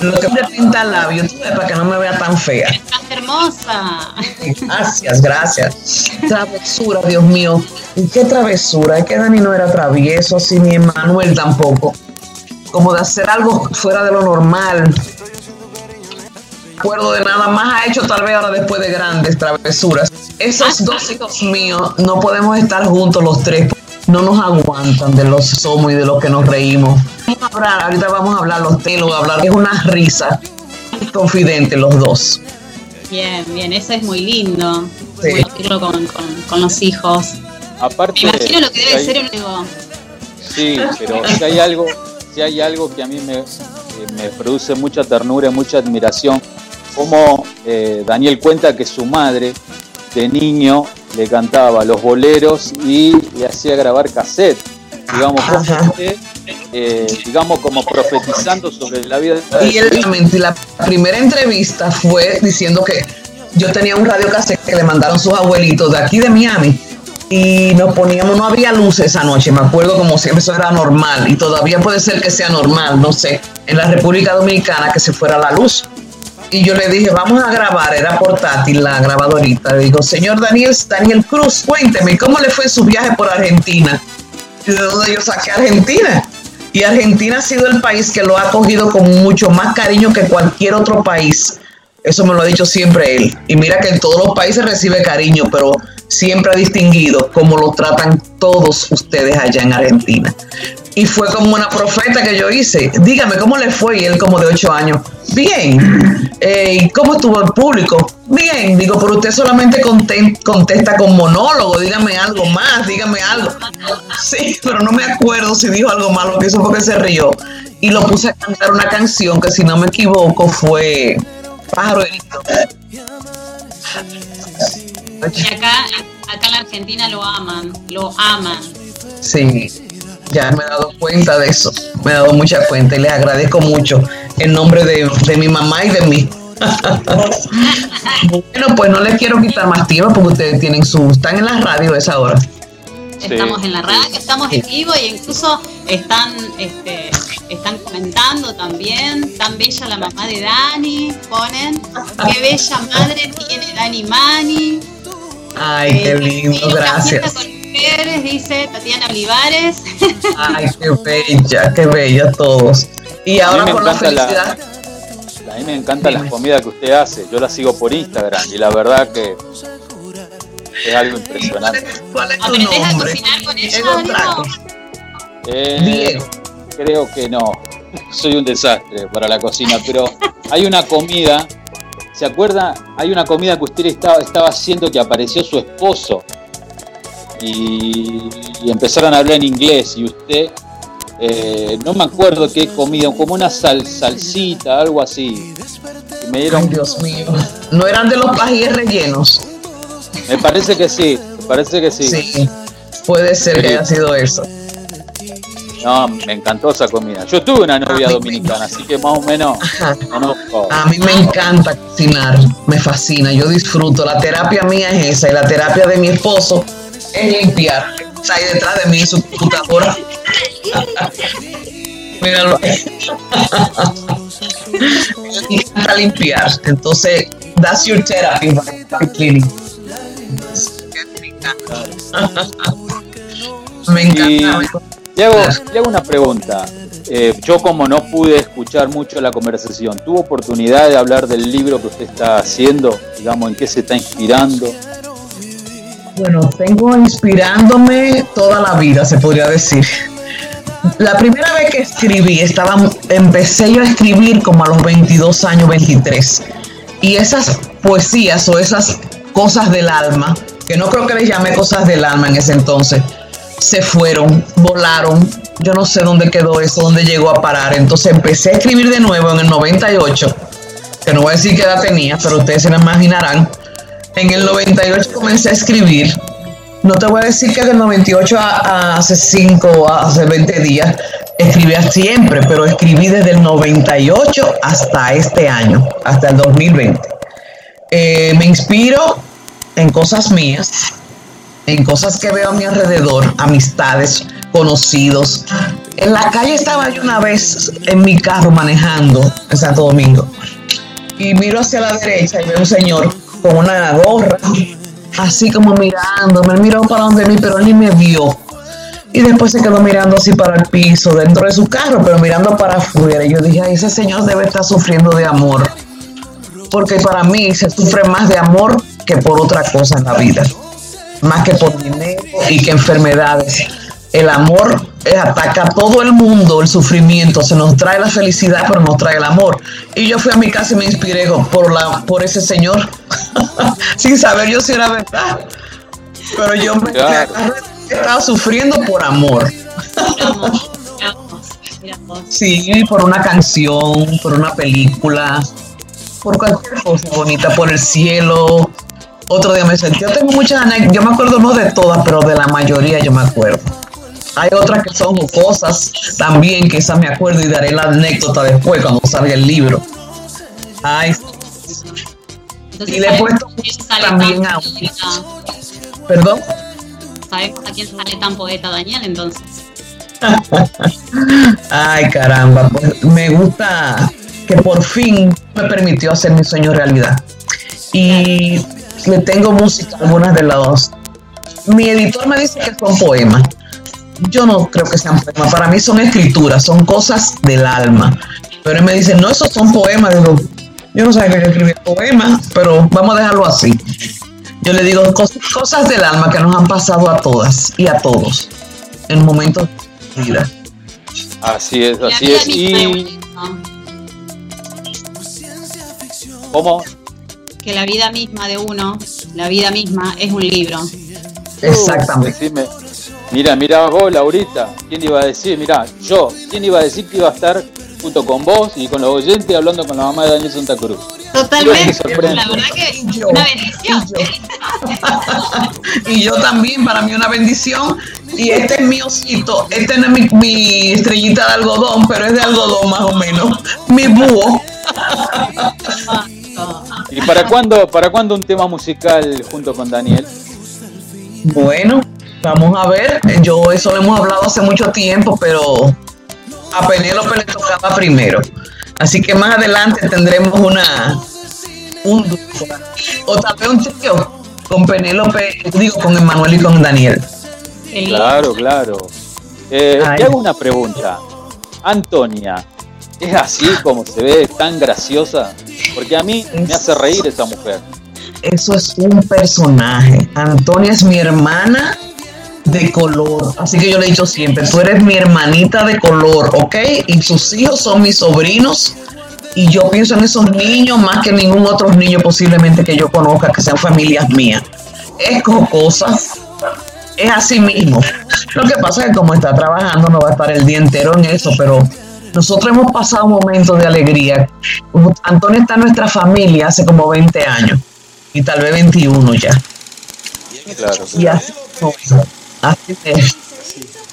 Lo que me pinta el labio, para que no me vea tan fea. Estás hermosa. Gracias, gracias. Travesura, Dios mío. ¿Y qué travesura? Es que Dani no era travieso, así ni Emanuel tampoco. Como de hacer algo fuera de lo normal. No acuerdo de nada más ha hecho tal vez ahora después de grandes travesuras. Esos dos hijos míos no podemos estar juntos los tres. No nos aguantan de los somos y de los que nos reímos. Vamos a hablar, ahorita vamos a hablar los telos, hablar. Es una risa. Confidente los dos. Bien, bien, eso es muy lindo. Sí. Compartirlo con, con- con los hijos. Aparte, Me imagino lo que debe hay- ser un ego. Sí, pero si hay algo, si hay algo que a mí me, eh, me produce mucha ternura y mucha admiración, como eh, Daniel cuenta que su madre de niño le cantaba los boleros y le hacía grabar cassette, digamos, Ajá. usted, eh, digamos como profetizando sobre la vida Y hijo. la primera entrevista fue diciendo que yo tenía un radio cassette que le mandaron sus abuelitos de aquí de Miami y nos poníamos, no había luz esa noche, me acuerdo como siempre eso era normal y todavía puede ser que sea normal, no sé, en la República Dominicana que se fuera la luz. Y yo le dije, vamos a grabar, era portátil la grabadorita. Le digo, señor Daniel, Daniel Cruz, cuénteme, ¿cómo le fue su viaje por Argentina? ¿Y de dónde yo saqué Argentina? Y Argentina ha sido el país que lo ha acogido con mucho más cariño que cualquier otro país. Eso me lo ha dicho siempre él. Y mira que en todos los países recibe cariño, pero siempre ha distinguido cómo lo tratan todos ustedes allá en Argentina. Y fue como una profeta que yo hice. Dígame, ¿cómo le fue? Y él como de ocho años. Bien. Eh, ¿y ¿Cómo estuvo el público? Bien. Digo, pero usted solamente contesta con monólogo. Dígame algo más, dígame algo. Sí, pero no me acuerdo si dijo algo malo, que eso fue que se rió. Y lo puse a cantar una canción que si no me equivoco fue Pájaro Herido. Y acá, acá en la Argentina lo aman, lo aman. Sí, ya me he dado cuenta de eso. Me he dado mucha cuenta y les agradezco mucho en nombre de, de mi mamá y de mí. bueno, pues no les quiero quitar más tiempo porque ustedes tienen su. Están en la radio a esa hora. Estamos en la radio, estamos en vivo e incluso están, este, están comentando también. Tan bella la mamá de Dani, ponen. Qué bella madre tiene Dani Mani. Ay, qué Eh, lindo, gracias. Dice Tatiana Olivares. Ay, qué bella, qué bella todos. Y ahora me con la felicidad. A mí me encantan Dime. las comidas que usted hace. Yo las sigo por Instagram y la verdad que es algo ¿Cuál impresionante. es, cuál es tu ¿Aprendés a cocinar con ella, Diego. Eh, Diego. Creo que no. Soy un desastre para la cocina, pero hay una comida. ¿Se acuerda? Hay una comida que usted estaba, estaba haciendo que apareció su esposo y, y empezaron a hablar en inglés y usted, eh, no me acuerdo qué comida, como una sal, salsita, algo así. Y me Ay, dieron, Dios mío. ¿No eran de los pajíes rellenos? me parece que sí, me parece que sí. Sí. Puede ser que haya sido eso. No, me encantó esa comida. Yo tuve una novia dominicana, así que más o menos conozco. A mí me encanta cocinar, me fascina, yo disfruto. La terapia mía es esa y la terapia de mi esposo es limpiar. Está ahí detrás de mí su computadora. Míralo ahí. Encanta limpiar. Entonces, that's your therapy, my cleaning. Me encanta. Hago una pregunta. Eh, yo como no pude escuchar mucho la conversación, ¿tuvo oportunidad de hablar del libro que usted está haciendo? Digamos, ¿en qué se está inspirando? Bueno, tengo inspirándome toda la vida, se podría decir. La primera vez que escribí, estaba, empecé yo a escribir como a los 22 años, 23. Y esas poesías o esas cosas del alma, que no creo que les llame cosas del alma en ese entonces, se fueron, volaron. Yo no sé dónde quedó eso, dónde llegó a parar. Entonces empecé a escribir de nuevo en el 98, que no voy a decir qué edad tenía, pero ustedes se lo imaginarán. En el 98 comencé a escribir. No te voy a decir que del 98 a, hace 5 o hace 20 días escribía siempre, pero escribí desde el 98 hasta este año, hasta el 2020. Eh, me inspiro en cosas mías, en cosas que veo a mi alrededor, amistades, conocidos. En la calle estaba yo una vez en mi carro manejando en Santo Domingo y miro hacia la derecha y veo un señor con una gorra, así como mirándome. Él miró para donde mí, pero él ni me vio. Y después se quedó mirando así para el piso, dentro de su carro, pero mirando para afuera. Y yo dije, ese señor debe estar sufriendo de amor. Porque para mí se sufre más de amor que por otra cosa en la vida. Más que por dinero y que enfermedades. El amor ataca a todo el mundo, el sufrimiento, se nos trae la felicidad, pero nos trae el amor. Y yo fui a mi casa y me inspiré por, la, por ese señor, sin saber yo si era verdad. Pero yo me Claro. estaba sufriendo por amor. Sí, por una canción, por una película, por cualquier cosa bonita, por el cielo. Otro día me sentí, yo tengo muchas anécdotas, yo me acuerdo no de todas, pero de la mayoría yo me acuerdo. Hay otras que son cosas también, que esas me acuerdo y daré la anécdota después cuando salga el libro. Ay, Entonces, Y le he ¿sabemos puesto también a- perdón. ¿Sabemos a quién sale tan poeta Daniel entonces? Ay, caramba, pues me gusta que por fin me permitió hacer mi sueño realidad. Y le tengo música, a algunas de las dos. Mi editor me dice que son poemas. Yo no creo que sean poemas, para mí son escrituras, son cosas del alma. Pero él me dice, no, esos son poemas. Digo, yo no sabía que yo escribía poemas, pero vamos a dejarlo así. Yo le digo cos- cosas del alma que nos han pasado a todas y a todos en momentos de vida. Así es, así es. Y cómo que la vida misma de uno, la vida misma es un libro. Exactamente. Decime, mira, mira vos, Laurita, ¿quién iba a decir? Mira, yo, ¿quién iba a decir que iba a estar junto con vos y con los oyentes hablando con la mamá de Daniel Santa Cruz? Totalmente. La verdad que Y yo, una bendición. y yo también, para mí una bendición. Y este es mi osito, este no es mi, mi estrellita de algodón, pero es de algodón más o menos. Mi búho. ¿Y para cuándo, para cuándo un tema musical junto con Daniel? Bueno, vamos a ver. Yo eso lo hemos hablado hace mucho tiempo, pero a Penélope le tocaba primero. Así que más adelante tendremos una un dúo, o tal vez un trío con Penélope, digo con Emanuel y con Daniel. Claro, claro. Eh, te hago una pregunta. Antonia, ¿es así como se ve, tan graciosa? Porque a mí me hace reír esa mujer. Eso es un personaje. Antonia es mi hermana de color. Así que yo le he dicho siempre, tú eres mi hermanita de color, ¿ok? Y sus hijos son mis sobrinos. Y yo pienso en esos niños más que ningún otro niño posiblemente que yo conozca, que sean familias mías. Es jocosa, es así mismo. Lo que pasa es que como está trabajando no va a estar el día entero en eso, pero nosotros hemos pasado momentos de alegría. Antonio está en nuestra familia hace como 20 años y tal vez 21 ya. Claro. Y así, no, así es.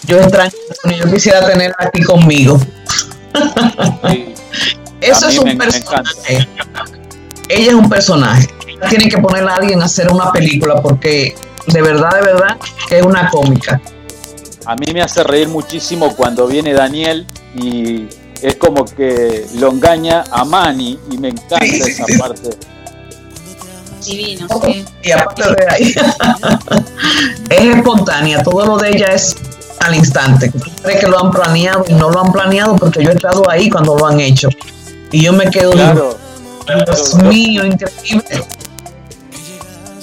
Yo extraño, yo quisiera tenerla aquí conmigo. Sí. Eso es me- un me personaje. Ella es un personaje. Tiene que ponerle a alguien a hacer una película porque de verdad, de verdad, que es una cómica. A mí me hace reír muchísimo cuando viene Daniel y es como que lo engaña a Manny y me encanta Sí, esa parte. Divino, sí. Y aparte de ahí, es espontánea. Todo lo de ella es al instante. Que lo han planeado y no lo han planeado porque yo he estado ahí cuando lo han hecho. Y yo me quedo, digo, Claro. Dios Yo- yo- mío, increíble.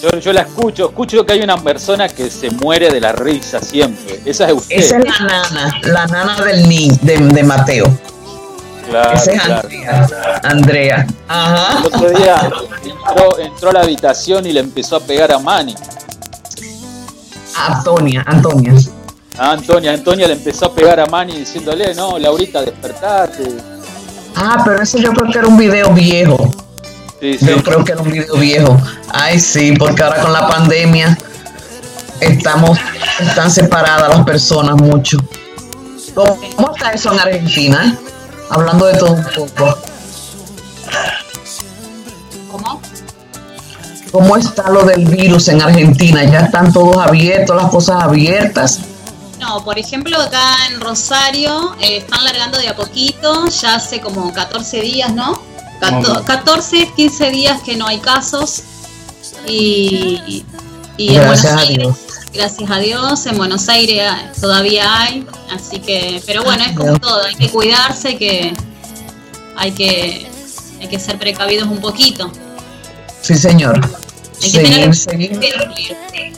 Yo, yo la escucho, escucho que hay una persona que se muere de la risa siempre. Esa es usted. Esa es la nana, la nana del niño, de, de Mateo. Claro, Esa es claro. Andrea. Andrea. Ajá. El otro día entró, entró a la habitación y le empezó a pegar a Manny. Antonia, Antonia. A Antonia, Antonia le empezó a pegar a Manny diciéndole, no, Laurita, despertate. Ah, pero eso yo creo que era un video viejo. Sí, sí. Yo creo que era un video viejo. Ay, sí, porque ahora con la pandemia estamos, están separadas las personas mucho. ¿Cómo está eso en Argentina? Hablando de todo un poco. ¿Cómo? ¿Cómo está lo del virus en Argentina? ¿Ya están todos abiertos, las cosas abiertas? No, por ejemplo, acá en Rosario eh, están largando de a poquito, ya hace como 14 días, ¿no? Cato- 14, 15 días que no hay casos. Y, y en Gracias Buenos a Aires, Dios. Gracias a Dios, en Buenos Aires todavía hay. Así que, pero bueno, es como todo, hay que cuidarse, hay que, hay que, hay que ser precavidos un poquito. Sí, señor. Hay que tener Seguir, seguir.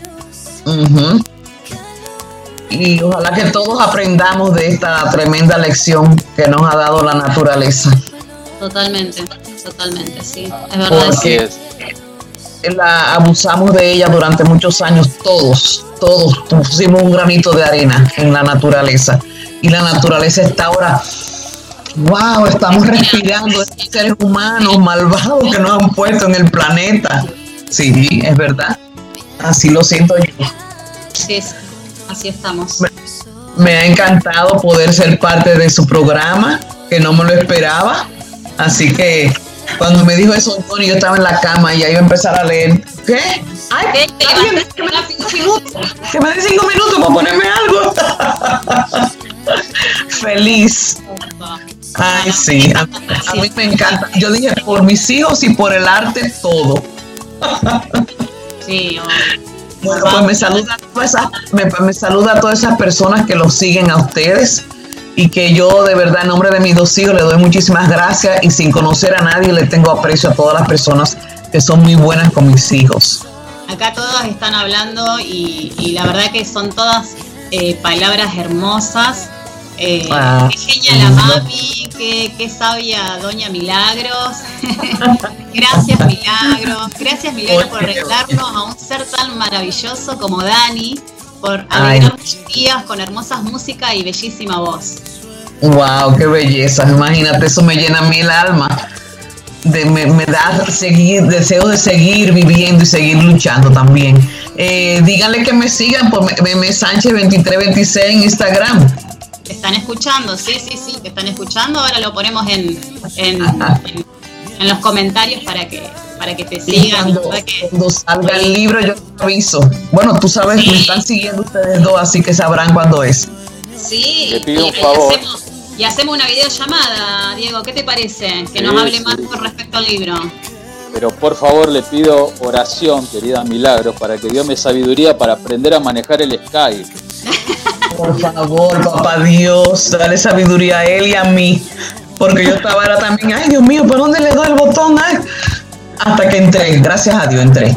Y ojalá que todos aprendamos de esta tremenda lección que nos ha dado la naturaleza. Totalmente, totalmente, sí. Es verdad. Así sí. es. La abusamos de ella durante muchos años, todos, todos pusimos un granito de arena en la naturaleza. Y la naturaleza está ahora, wow, estamos respirando estos seres humanos malvados que nos han puesto en el planeta. Sí, es verdad. Así lo siento yo. Sí, sí, así estamos. Me ha encantado poder ser parte de su programa, que no me lo esperaba. Así que cuando me dijo eso, Antonio, yo estaba en la cama y ya iba a empezar a leer. ¿Qué? Ay, ¿Qué? ¿Te alguien que me dé cinco minutos. Que me dé cinco minutos para ponerme algo. Feliz. Ay, sí. A, a mí me encanta. Yo dije, por mis hijos y por el arte, todo. Sí, Bueno, pues me saluda, a todas esas- me, me saluda a todas esas personas que los siguen a ustedes y que yo de verdad en nombre de mis dos hijos le doy muchísimas gracias y sin conocer a nadie le tengo aprecio a todas las personas que son muy buenas con mis hijos. acá todas están hablando y, y la verdad que son todas eh, palabras hermosas. Eh, Ah, qué genia la mami, qué, qué sabia Doña Milagros. Gracias Milagros. Gracias Milagros por Oye, arreglarnos a un ser tan maravilloso como Dani, por Ay. alegrar mis días con hermosas música y bellísima voz. Wow, qué belleza. Imagínate, eso me llena a mí el alma. De, me, me da seguir, deseo de seguir viviendo y seguir luchando también. Eh, díganle que me sigan por Meme Sánchez 2326 en Instagram. Te están escuchando, sí, sí, sí, te están escuchando. Ahora lo ponemos en, en, en- en los comentarios para que para que te Y sigan. cuando, que- salga el libro, yo te aviso. Bueno, tú sabes, Sí. me están siguiendo ustedes dos, así que sabrán cuándo es. Sí, Te pido un y, y favor. hacemos, y hacemos una videollamada, Diego. ¿Qué te parece? Que nos Sí, hable sí. más con respecto al libro. Pero por favor le pido oración, querida Milagros, para que Dios me sabiduría para aprender a manejar el Skype. Por favor, papá Dios, dale sabiduría a él y a mí. Porque yo estaba era también, ay Dios mío, ¿por dónde le doy el botón? Ay. Hasta que entré, gracias a Dios entré.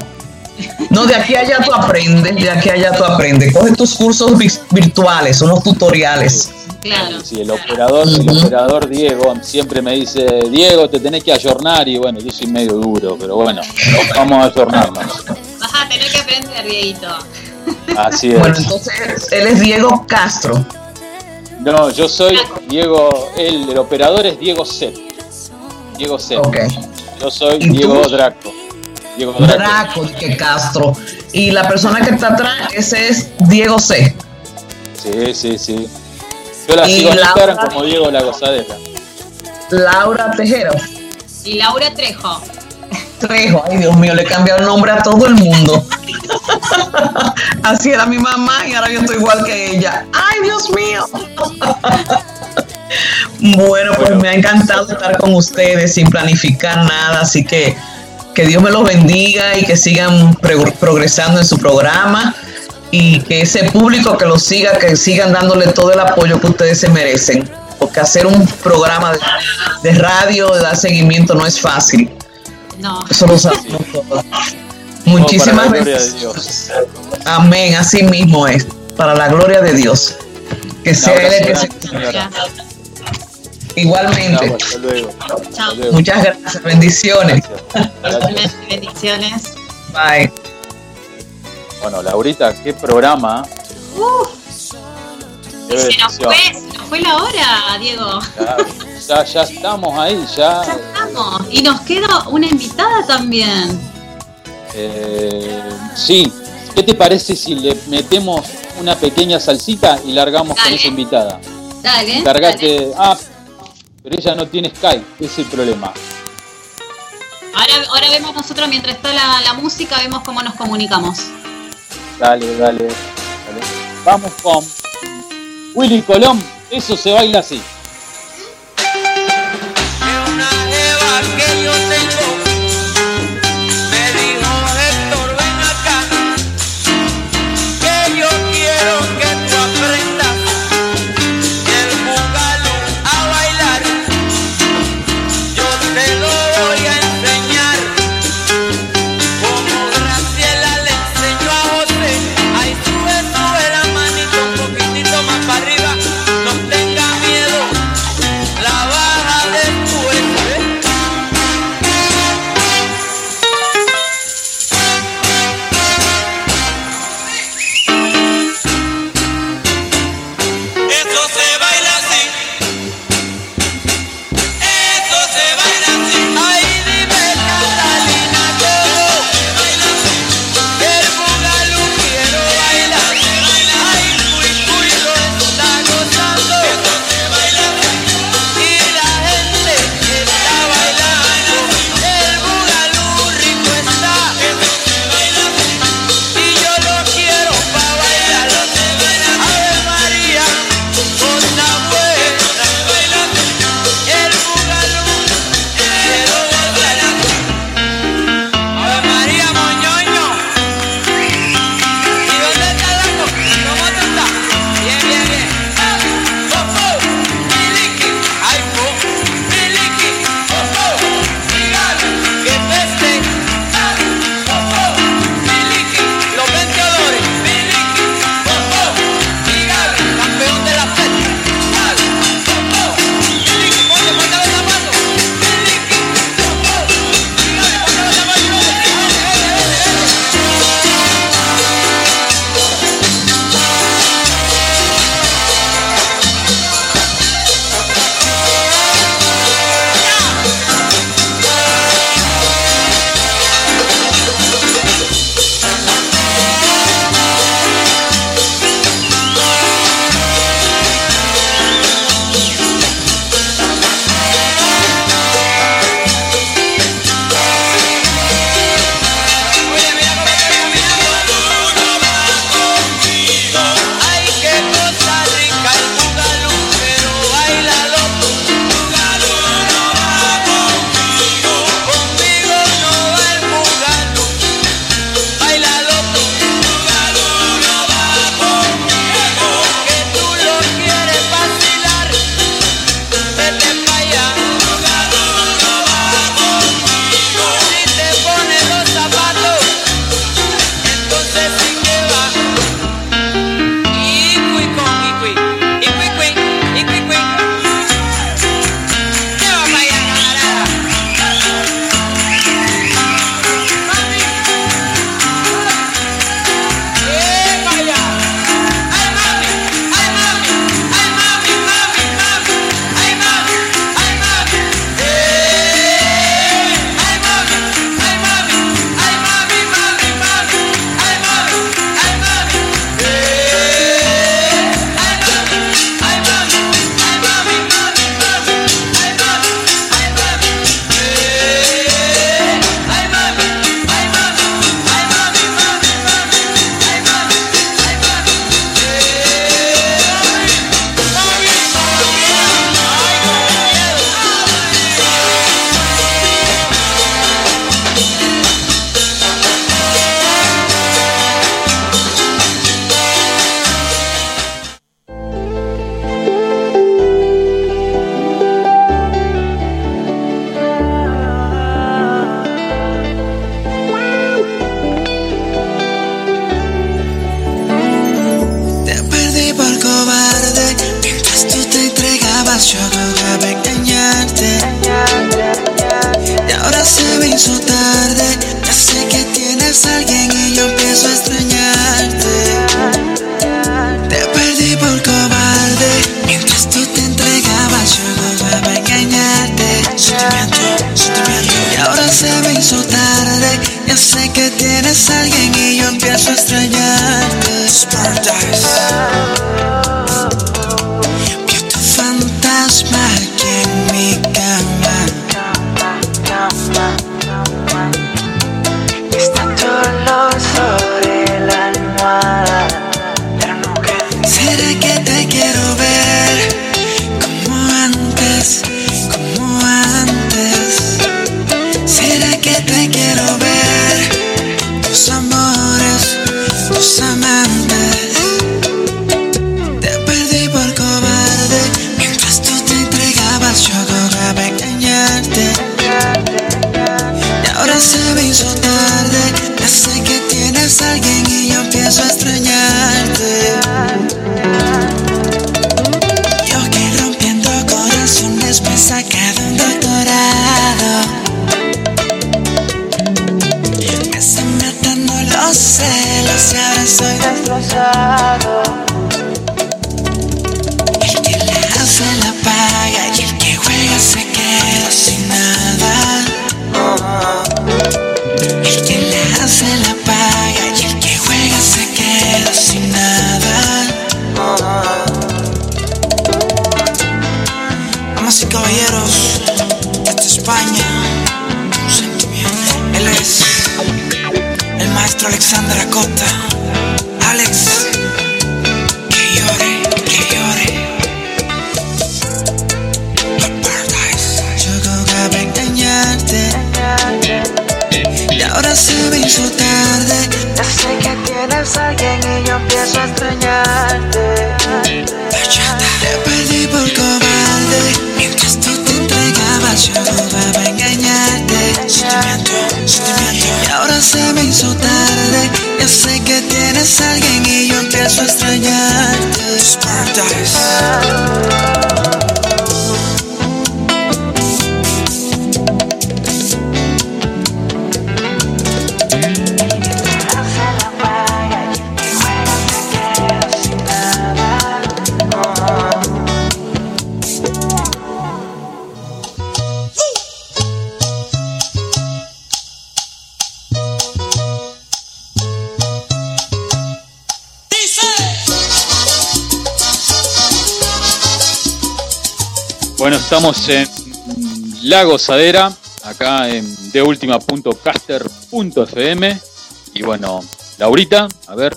No, de aquí a allá tú aprendes, de aquí a allá tú aprendes. Coge tus cursos vi- virtuales, unos tutoriales. Claro. Si el operador, el Ujú. operador Diego siempre me dice, Diego, te tenés que ayornar, y bueno, yo soy medio duro, pero bueno, vamos a ayornarnos. Vas a tener que aprender, Dieguito. Así es. Bueno, entonces él es Diego Castro. No, yo soy Diego, el, el operador es Diego C. Diego C. Ok. Yo soy. Diego Draco. Diego Draco. Draco, que Castro. Y la persona que está atrás, ese es Diego C. Sí, sí, sí. Yo la Y sigo en la Instagram como Diego La Gozadera. Laura Tejero. Y Laura Trejo. Trejo, ay Dios mío, le he cambiado el nombre a todo el mundo. Así era mi mamá y ahora yo estoy igual que ella. Ay Dios mío. Bueno, pues me ha encantado estar con ustedes sin planificar nada, así que que Dios me los bendiga y que sigan progresando en su programa y que ese público que los siga, que sigan dándole todo el apoyo que ustedes se merecen, porque hacer un programa de, de radio, de dar seguimiento no es fácil. No. Eso lo sabemos todos. Todo Muchísimas para la gloria de gracias. Dios. Amén, así mismo es. Para la gloria de Dios. Que sea Él el que se... Igualmente. Chao, hasta luego. Hasta luego. Muchas gracias. Bendiciones. Gracias. Gracias. Bendiciones. Bye. Bueno, Laurita, qué programa. Qué Se nos bendición. fue, se nos fue la hora, Diego. Ya, ya, ya estamos ahí, ya. Ya estamos. Y nos queda una invitada también. Eh, sí. ¿Qué te parece si le metemos una pequeña salsita y largamos con esa invitada? Dale. Cargate. Dale. Ah, pero ella no tiene Skype, ese es el problema. Ahora, ahora vemos nosotros, mientras está la, música, vemos cómo nos comunicamos. Dale, dale, dale. Vamos con Willy Colón, eso se baila así. Alguien y yo empiezo a extrañarte. Estamos en La Gozadera, acá en deultima.caster.fm. Y bueno, Laurita, a ver,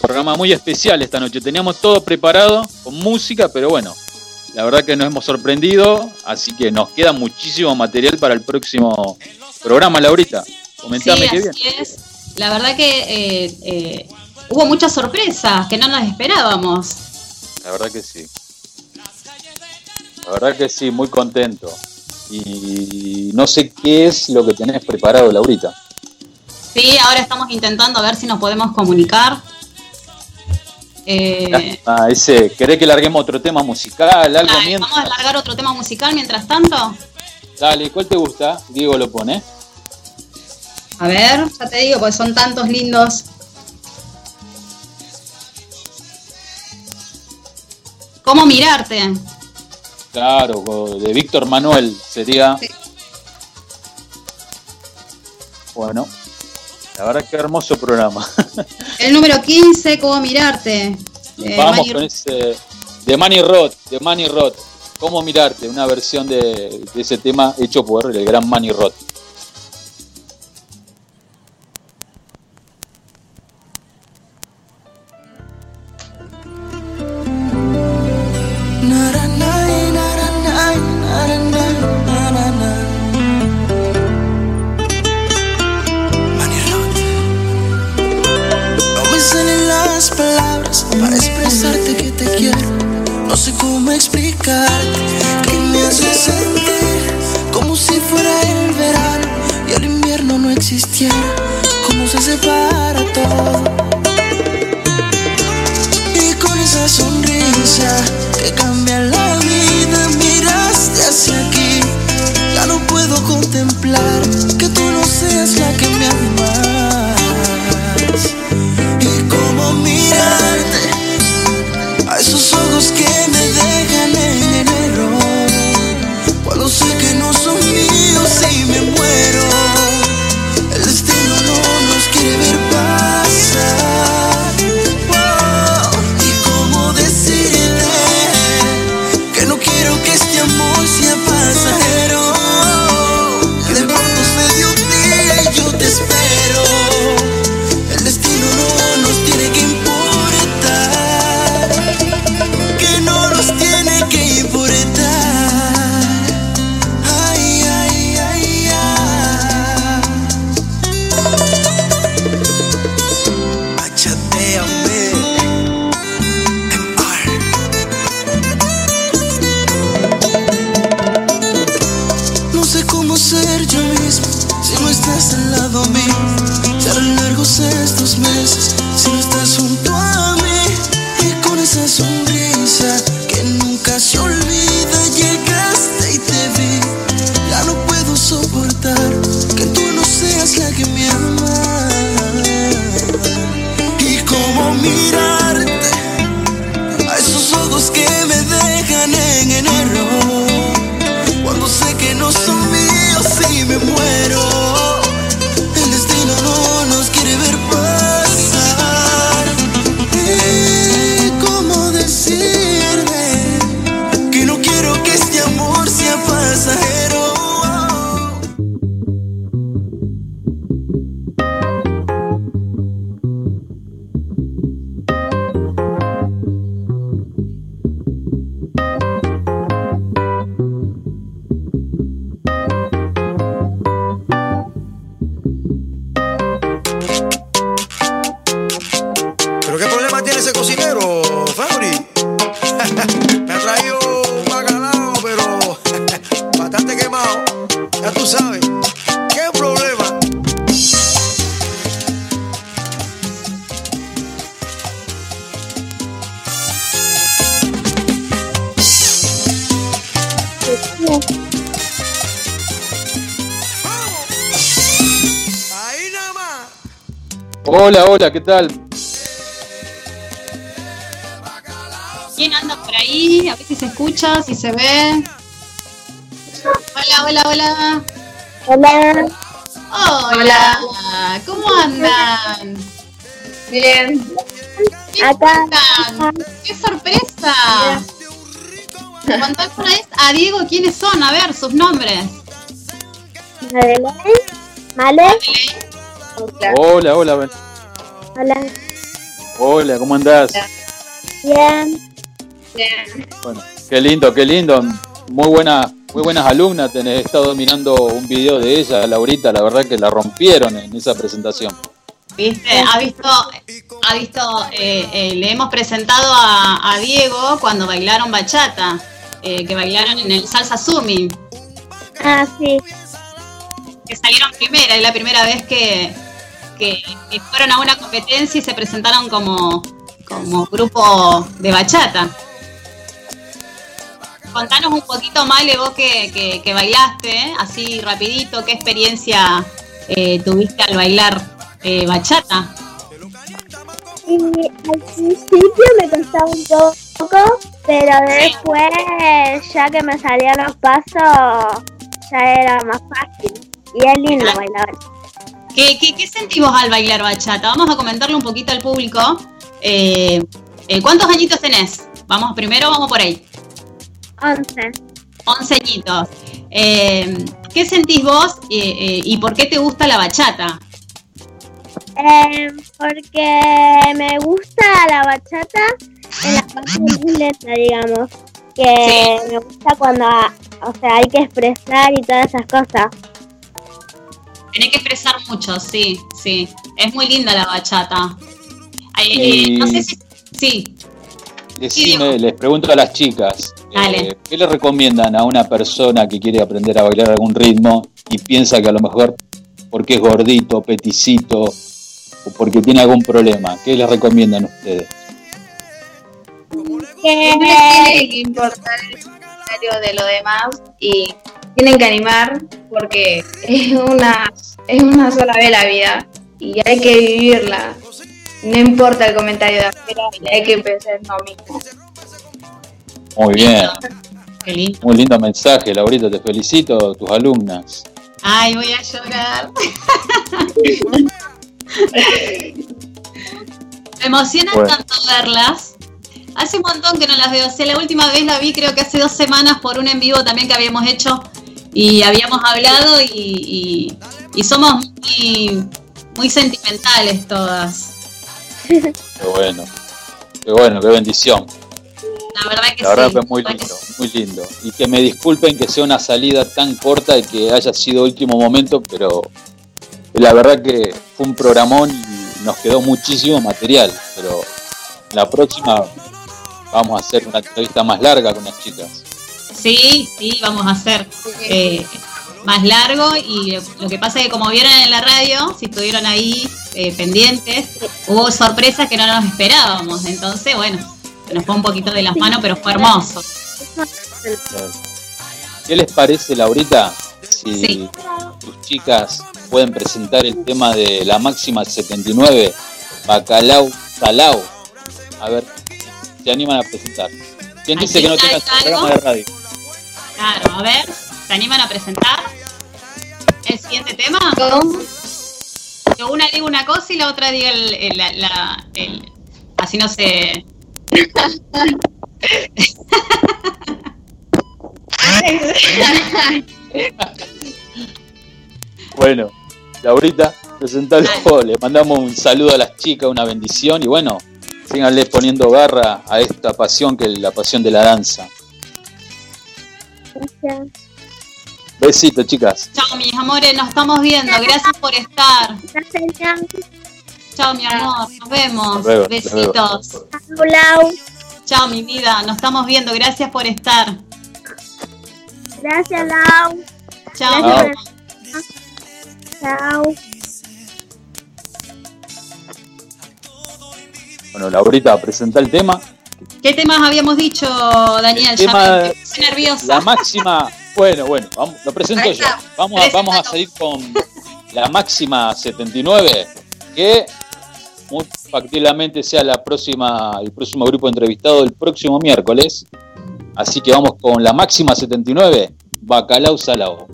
programa muy especial esta noche. Teníamos todo preparado con música, pero bueno, la verdad que nos hemos sorprendido, así que nos queda muchísimo material para el próximo programa, Laurita. Comentame sí, qué bien. es. La verdad que eh, eh, hubo muchas sorpresas que no nos esperábamos. La verdad que sí. La verdad que sí, muy contento. Y no sé qué es lo que tenés preparado, Laurita. Sí, ahora estamos intentando ver si nos podemos comunicar. Eh, Ah, ese, ¿querés que larguemos otro tema musical? Algo dale, mientras? vamos a largar otro tema musical mientras tanto. Dale, ¿cuál te gusta? Diego lo pone. A ver, ya te digo, porque son tantos lindos. ¿Cómo mirarte? Claro, de Víctor Manuel sería. Sí. Bueno, la verdad que hermoso programa. El número 15, ¿cómo mirarte? Eh, Vamos Manny- con ese de Manny Roth, de Manny Roth. ¿Cómo mirarte? Una versión de, de ese tema hecho por el gran Manny Roth. Hola, ¿qué tal? ¿Quién anda por ahí? A ver si se escucha, si se ve. Hola, hola, hola. Hola. Hola. ¿Cómo andan? Bien. ¿Qué Acá. ¡Qué sorpresa! Contá una vez a Diego quiénes son, a ver, sus nombres. Madeleine. Male. Hola, hola, ven- Hola. Hola, ¿cómo andás? Bien. Bueno, qué lindo, qué lindo. Muy buena, muy buenas alumnas. Tenés, he estado mirando un video de ella, Laurita, la verdad que la rompieron en esa presentación. ¿Viste? Ha visto, ha visto, eh, eh, le hemos presentado a, a Diego cuando bailaron bachata, eh, que bailaron en el Salsa Sumi, Ah, sí. que salieron primera, es la primera vez que, que- que fueron a una competencia y se presentaron como, como grupo de bachata. Contanos un poquito, Male, vos que, que, que bailaste, así rapidito, ¿qué experiencia eh, tuviste al bailar eh, bachata? Y al principio me costaba un poco, pero después, ya que me salían los pasos, ya era más fácil. Y es lindo bailar. ¿Qué, qué, qué sentimos al bailar bachata? Vamos a comentarle un poquito al público. Eh, eh, ¿Cuántos añitos tenés? Vamos primero, vamos por ahí. 11. 11 añitos. Eh, ¿Qué sentís vos eh, eh, y por qué te gusta la bachata? Eh, porque me gusta la bachata en la parte lenta, digamos. Que me gusta cuando, o sea, hay que expresar y todas esas cosas. Tenés que expresar mucho, sí, sí. Es muy linda la bachata. Eh, No sé si... Sí, Decime, les pregunto a las chicas, Dale. eh, ¿qué le recomiendan a una persona que quiere aprender a bailar algún ritmo y piensa que a lo mejor porque es gordito, peticito o porque tiene algún problema? ¿Qué les recomiendan ustedes? Que No tiene que importar el comentario de lo demás y tienen que animar porque es una, es una sola vez la vida y hay que vivirla. No importa el comentario de afuera, hay que pensar en lo mismo. Muy bien, qué lindo. muy lindo mensaje, Laurita, te felicito, tus alumnas. Ay, voy a llorar. Me emociona Bueno. tanto verlas. Hace un montón que no las veo. O sea, la última vez la vi creo que hace dos semanas por un en vivo también que habíamos hecho y habíamos hablado y, y- y somos muy, muy sentimentales todas. Qué bueno, qué bueno, qué bendición. La verdad que La verdad sí. que es muy lindo, muy lindo. Y que me disculpen que sea una salida tan corta y que haya sido último momento, pero la verdad que fue un programón y nos quedó muchísimo material. Pero la próxima vamos a hacer una entrevista más larga con las chicas. Sí, sí, vamos a hacer eh, más largo y lo que pasa es que como vieron en la radio, si estuvieron ahí eh, pendientes, hubo sorpresas que no nos esperábamos. Entonces, bueno, se nos fue un poquito de las manos, pero fue hermoso. ¿Qué les parece, Laurita, si Sí. tus chicas pueden presentar el tema de la máxima 79, Bacalao Salao? A ver, se animan a presentar. ¿Quién ¿Hay dice que no tenga decir programa de radio? Claro, a ver, ¿se animan a presentar el siguiente tema? ¿Cómo? Que una diga una cosa y la otra diga el, el- la, la- el- así no se... Bueno, Laurita, presentalo. Le mandamos un saludo a las chicas, una bendición y bueno, síganle poniendo garra a esta pasión que es la pasión de la danza. Gracias. Besitos, chicas. Chao, mis amores, nos estamos viendo. Gracias por estar. Gracias. Chao, mi amor. Nos vemos. Nos vemos, Besitos. Lau. Chao, mi vida. Nos estamos viendo. Gracias por estar. Gracias, Lau. Chao. Chao. Bueno, Laurita, presenta el tema. ¿Qué temas habíamos dicho, Daniel? El Ya tema- me puse nerviosa. La máxima, bueno, bueno, vamos, lo presento yo. Vamos a, vamos a seguir con la máxima 79, que muy factiblemente sea la próxima, el próximo grupo entrevistado el próximo miércoles. Así que vamos con la máxima 79, Bacalao Salao.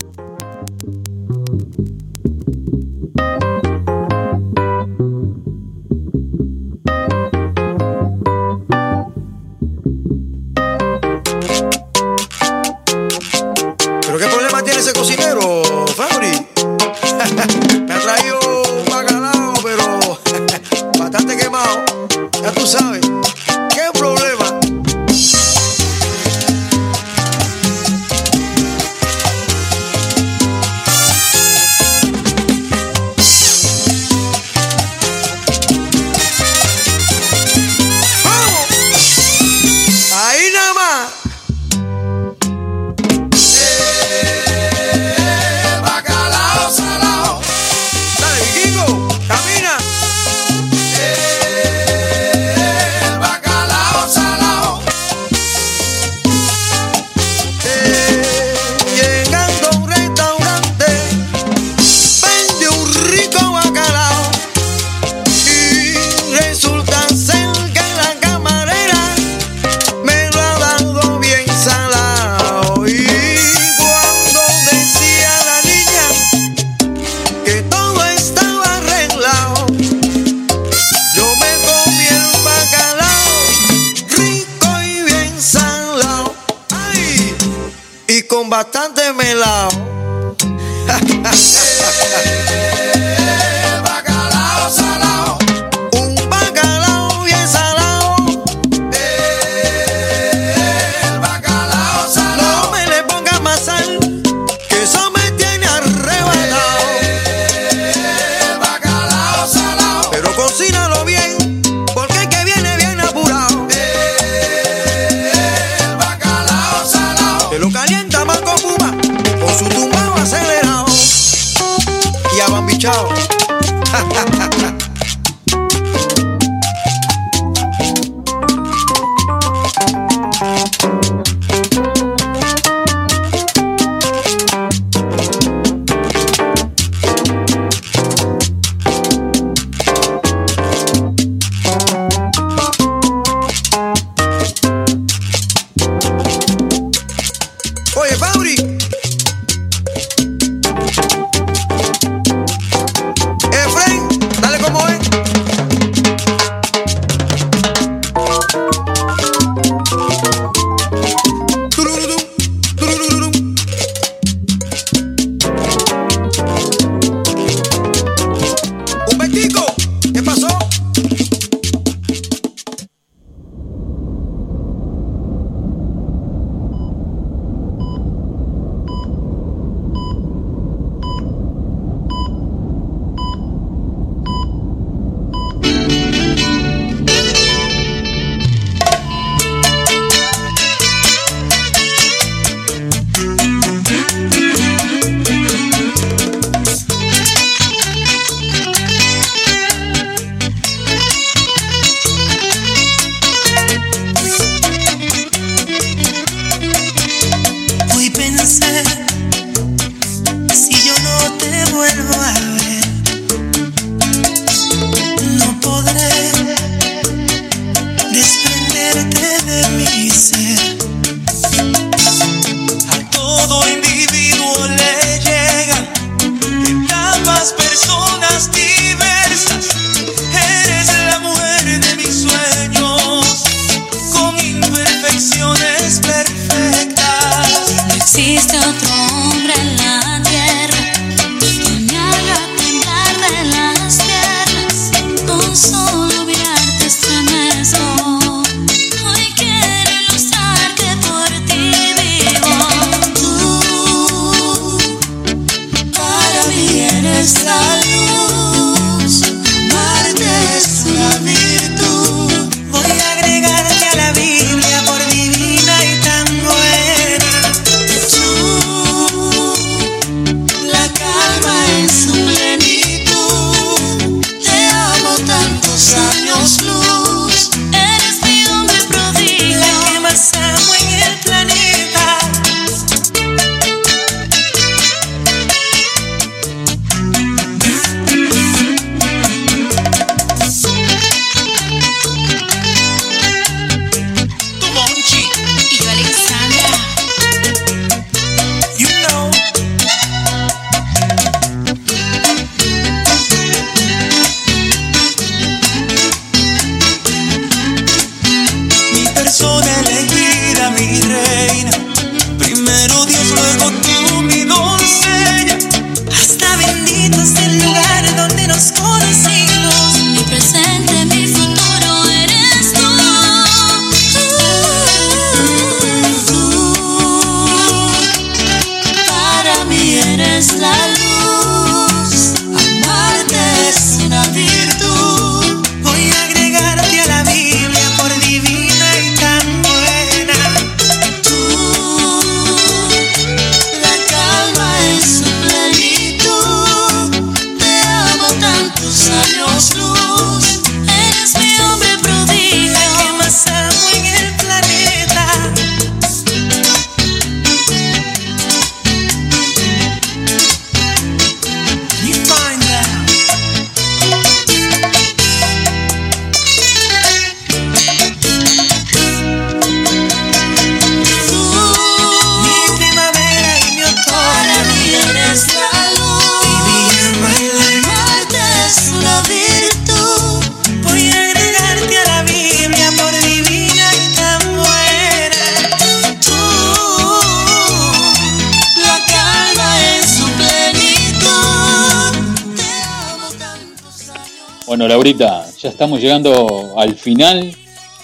Llegando al final.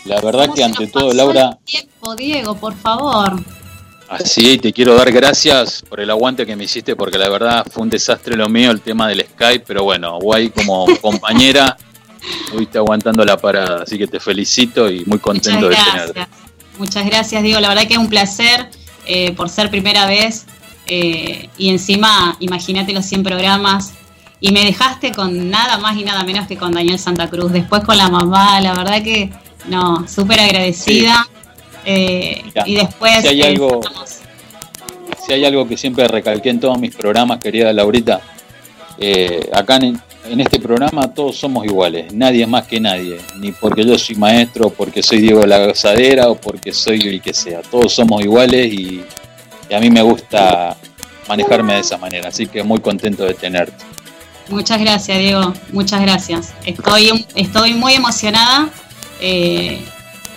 La verdad ¿Cómo que se ante nos todo, pasó Laura, el tiempo, Diego, por favor. así te quiero dar gracias por el aguante que me hiciste, porque la verdad fue un desastre lo mío el tema del Skype, pero bueno, Guay como compañera, estuviste aguantando la parada, así que te felicito y muy contento Muchas de gracias. tenerte. Muchas gracias, Diego. La verdad que es un placer eh, por ser primera vez. eh, y encima, imagínate los 100 programas. Y me dejaste con nada más y nada menos que con Daniel Santa Cruz. Después con la mamá, la verdad que no, súper agradecida. Eh, y después. si hay eh, algo- estamos- Si hay algo que siempre recalqué en todos mis programas, querida Laurita, eh, acá en, en este programa todos somos iguales, nadie es más que nadie, ni porque yo soy maestro, porque soy Diego La Gozadera o porque soy el que sea, todos somos iguales y, y a mí me gusta manejarme de esa manera, así que muy contento de tenerte. Muchas gracias, Diego. Muchas gracias. Estoy, estoy muy emocionada. Eh,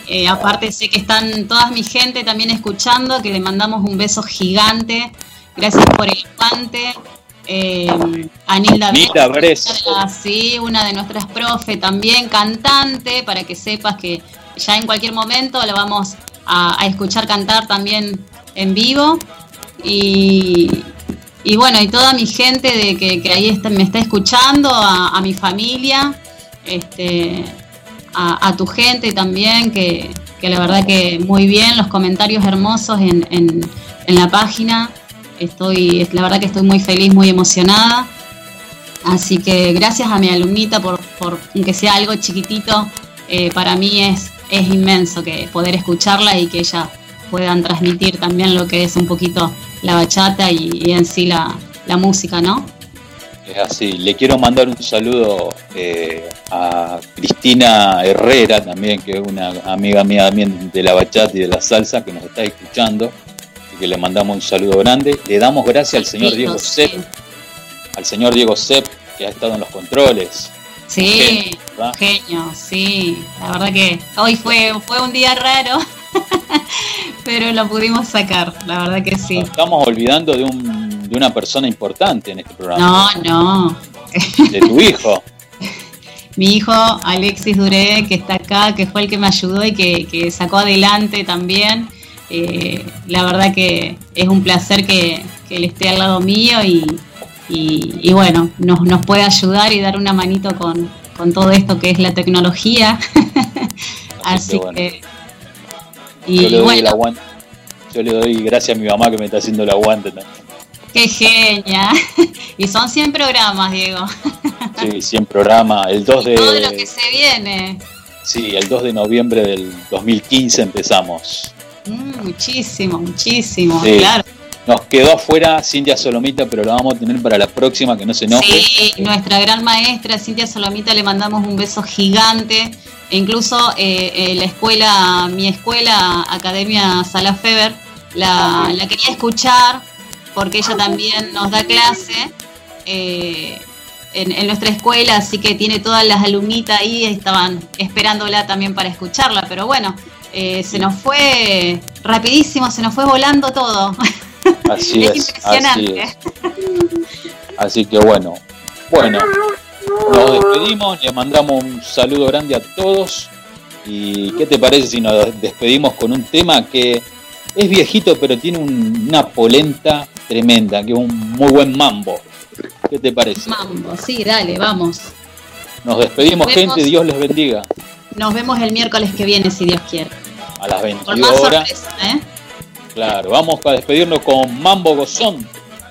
eh, aparte sé que están toda mi gente también escuchando, que le mandamos un beso gigante. Gracias por el guante. Eh, a Nilda Nilda Bres, sí, una de nuestras profe también, cantante, para que sepas que ya en cualquier momento la vamos a, a escuchar cantar también en vivo. Y, y bueno, y toda mi gente de que, que ahí está- me está escuchando, a, mi familia, este, a, tu gente también, que, que la verdad que muy bien, los comentarios hermosos en, en- en la página. Estoy, la verdad que estoy muy feliz, muy emocionada. Así que gracias a mi alumnita por, por aunque sea algo chiquitito, eh, para mí es, es inmenso que poder escucharla y que ella puedan transmitir también lo que es un poquito la bachata y, y en sí la, la música, ¿no? Es así, le quiero mandar un saludo eh, a Cristina Herrera también, que es una amiga mía también de la bachata y de la salsa que nos está escuchando, y que le mandamos un saludo grande. Le damos gracias al señor Diego Sí, Sepp, al señor Diego Sepp, que ha estado en los controles. Sí, Genio, genio, sí. La verdad que hoy fue, fue un día raro. pero lo pudimos sacar, la verdad que sí. Nos estamos olvidando de, un, de una persona importante en este programa. No, no. De tu hijo. Mi hijo Alexis Duré, que está acá, que fue el que me ayudó y que, que sacó adelante también. Eh, la verdad que es un placer que, que él esté al lado mío y, y, y bueno, nos, nos puede ayudar y dar una manito con, con todo esto que es la tecnología. Así bueno. que. Yo le doy el aguante. Yo le doy gracias a mi mamá que me está haciendo el aguante también. qué genia. Y son 100 programas, Diego. Sí, 100 programa. El 2 Todo lo que de, se viene. sí, el 2 de noviembre del 2015 empezamos. Mm, muchísimo, muchísimo, Sí. claro. Nos quedó afuera Cintia Solomita, pero la vamos a tener para la próxima, que no se enoje. Sí, nuestra gran maestra Cintia Solomita le mandamos un beso gigante. E incluso eh, eh, la escuela, mi escuela, Academia Sala Feber, la, quería escuchar porque ella también nos da clase eh, en, en nuestra escuela, así que tiene todas las alumnitas ahí, estaban esperándola también para escucharla, pero bueno, eh, se nos fue rapidísimo, se nos fue volando todo. Así es es, así es. Así que bueno, bueno, nos despedimos, le mandamos un saludo grande a todos. ¿Y qué te parece si nos despedimos con un tema que es viejito, pero tiene un- una polenta tremenda, que es un muy buen mambo? ¿Qué te parece? Mambo, sí, dale, vamos. Nos despedimos, Nos gente, Dios les bendiga. Nos vemos el miércoles que viene, si Dios quiere. A las Con 22 más horas. sorpresa, ¿eh? Claro, vamos a despedirnos con Mambo Gozón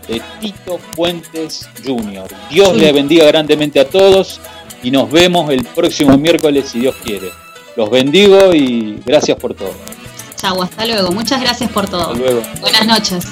de Tito Puentes Jr. Dios Sí. les bendiga grandemente a todos y nos vemos el próximo miércoles si Dios quiere. Los bendigo y gracias por todo. Chau, hasta luego. Muchas gracias por todo. Hasta luego. Buenas noches.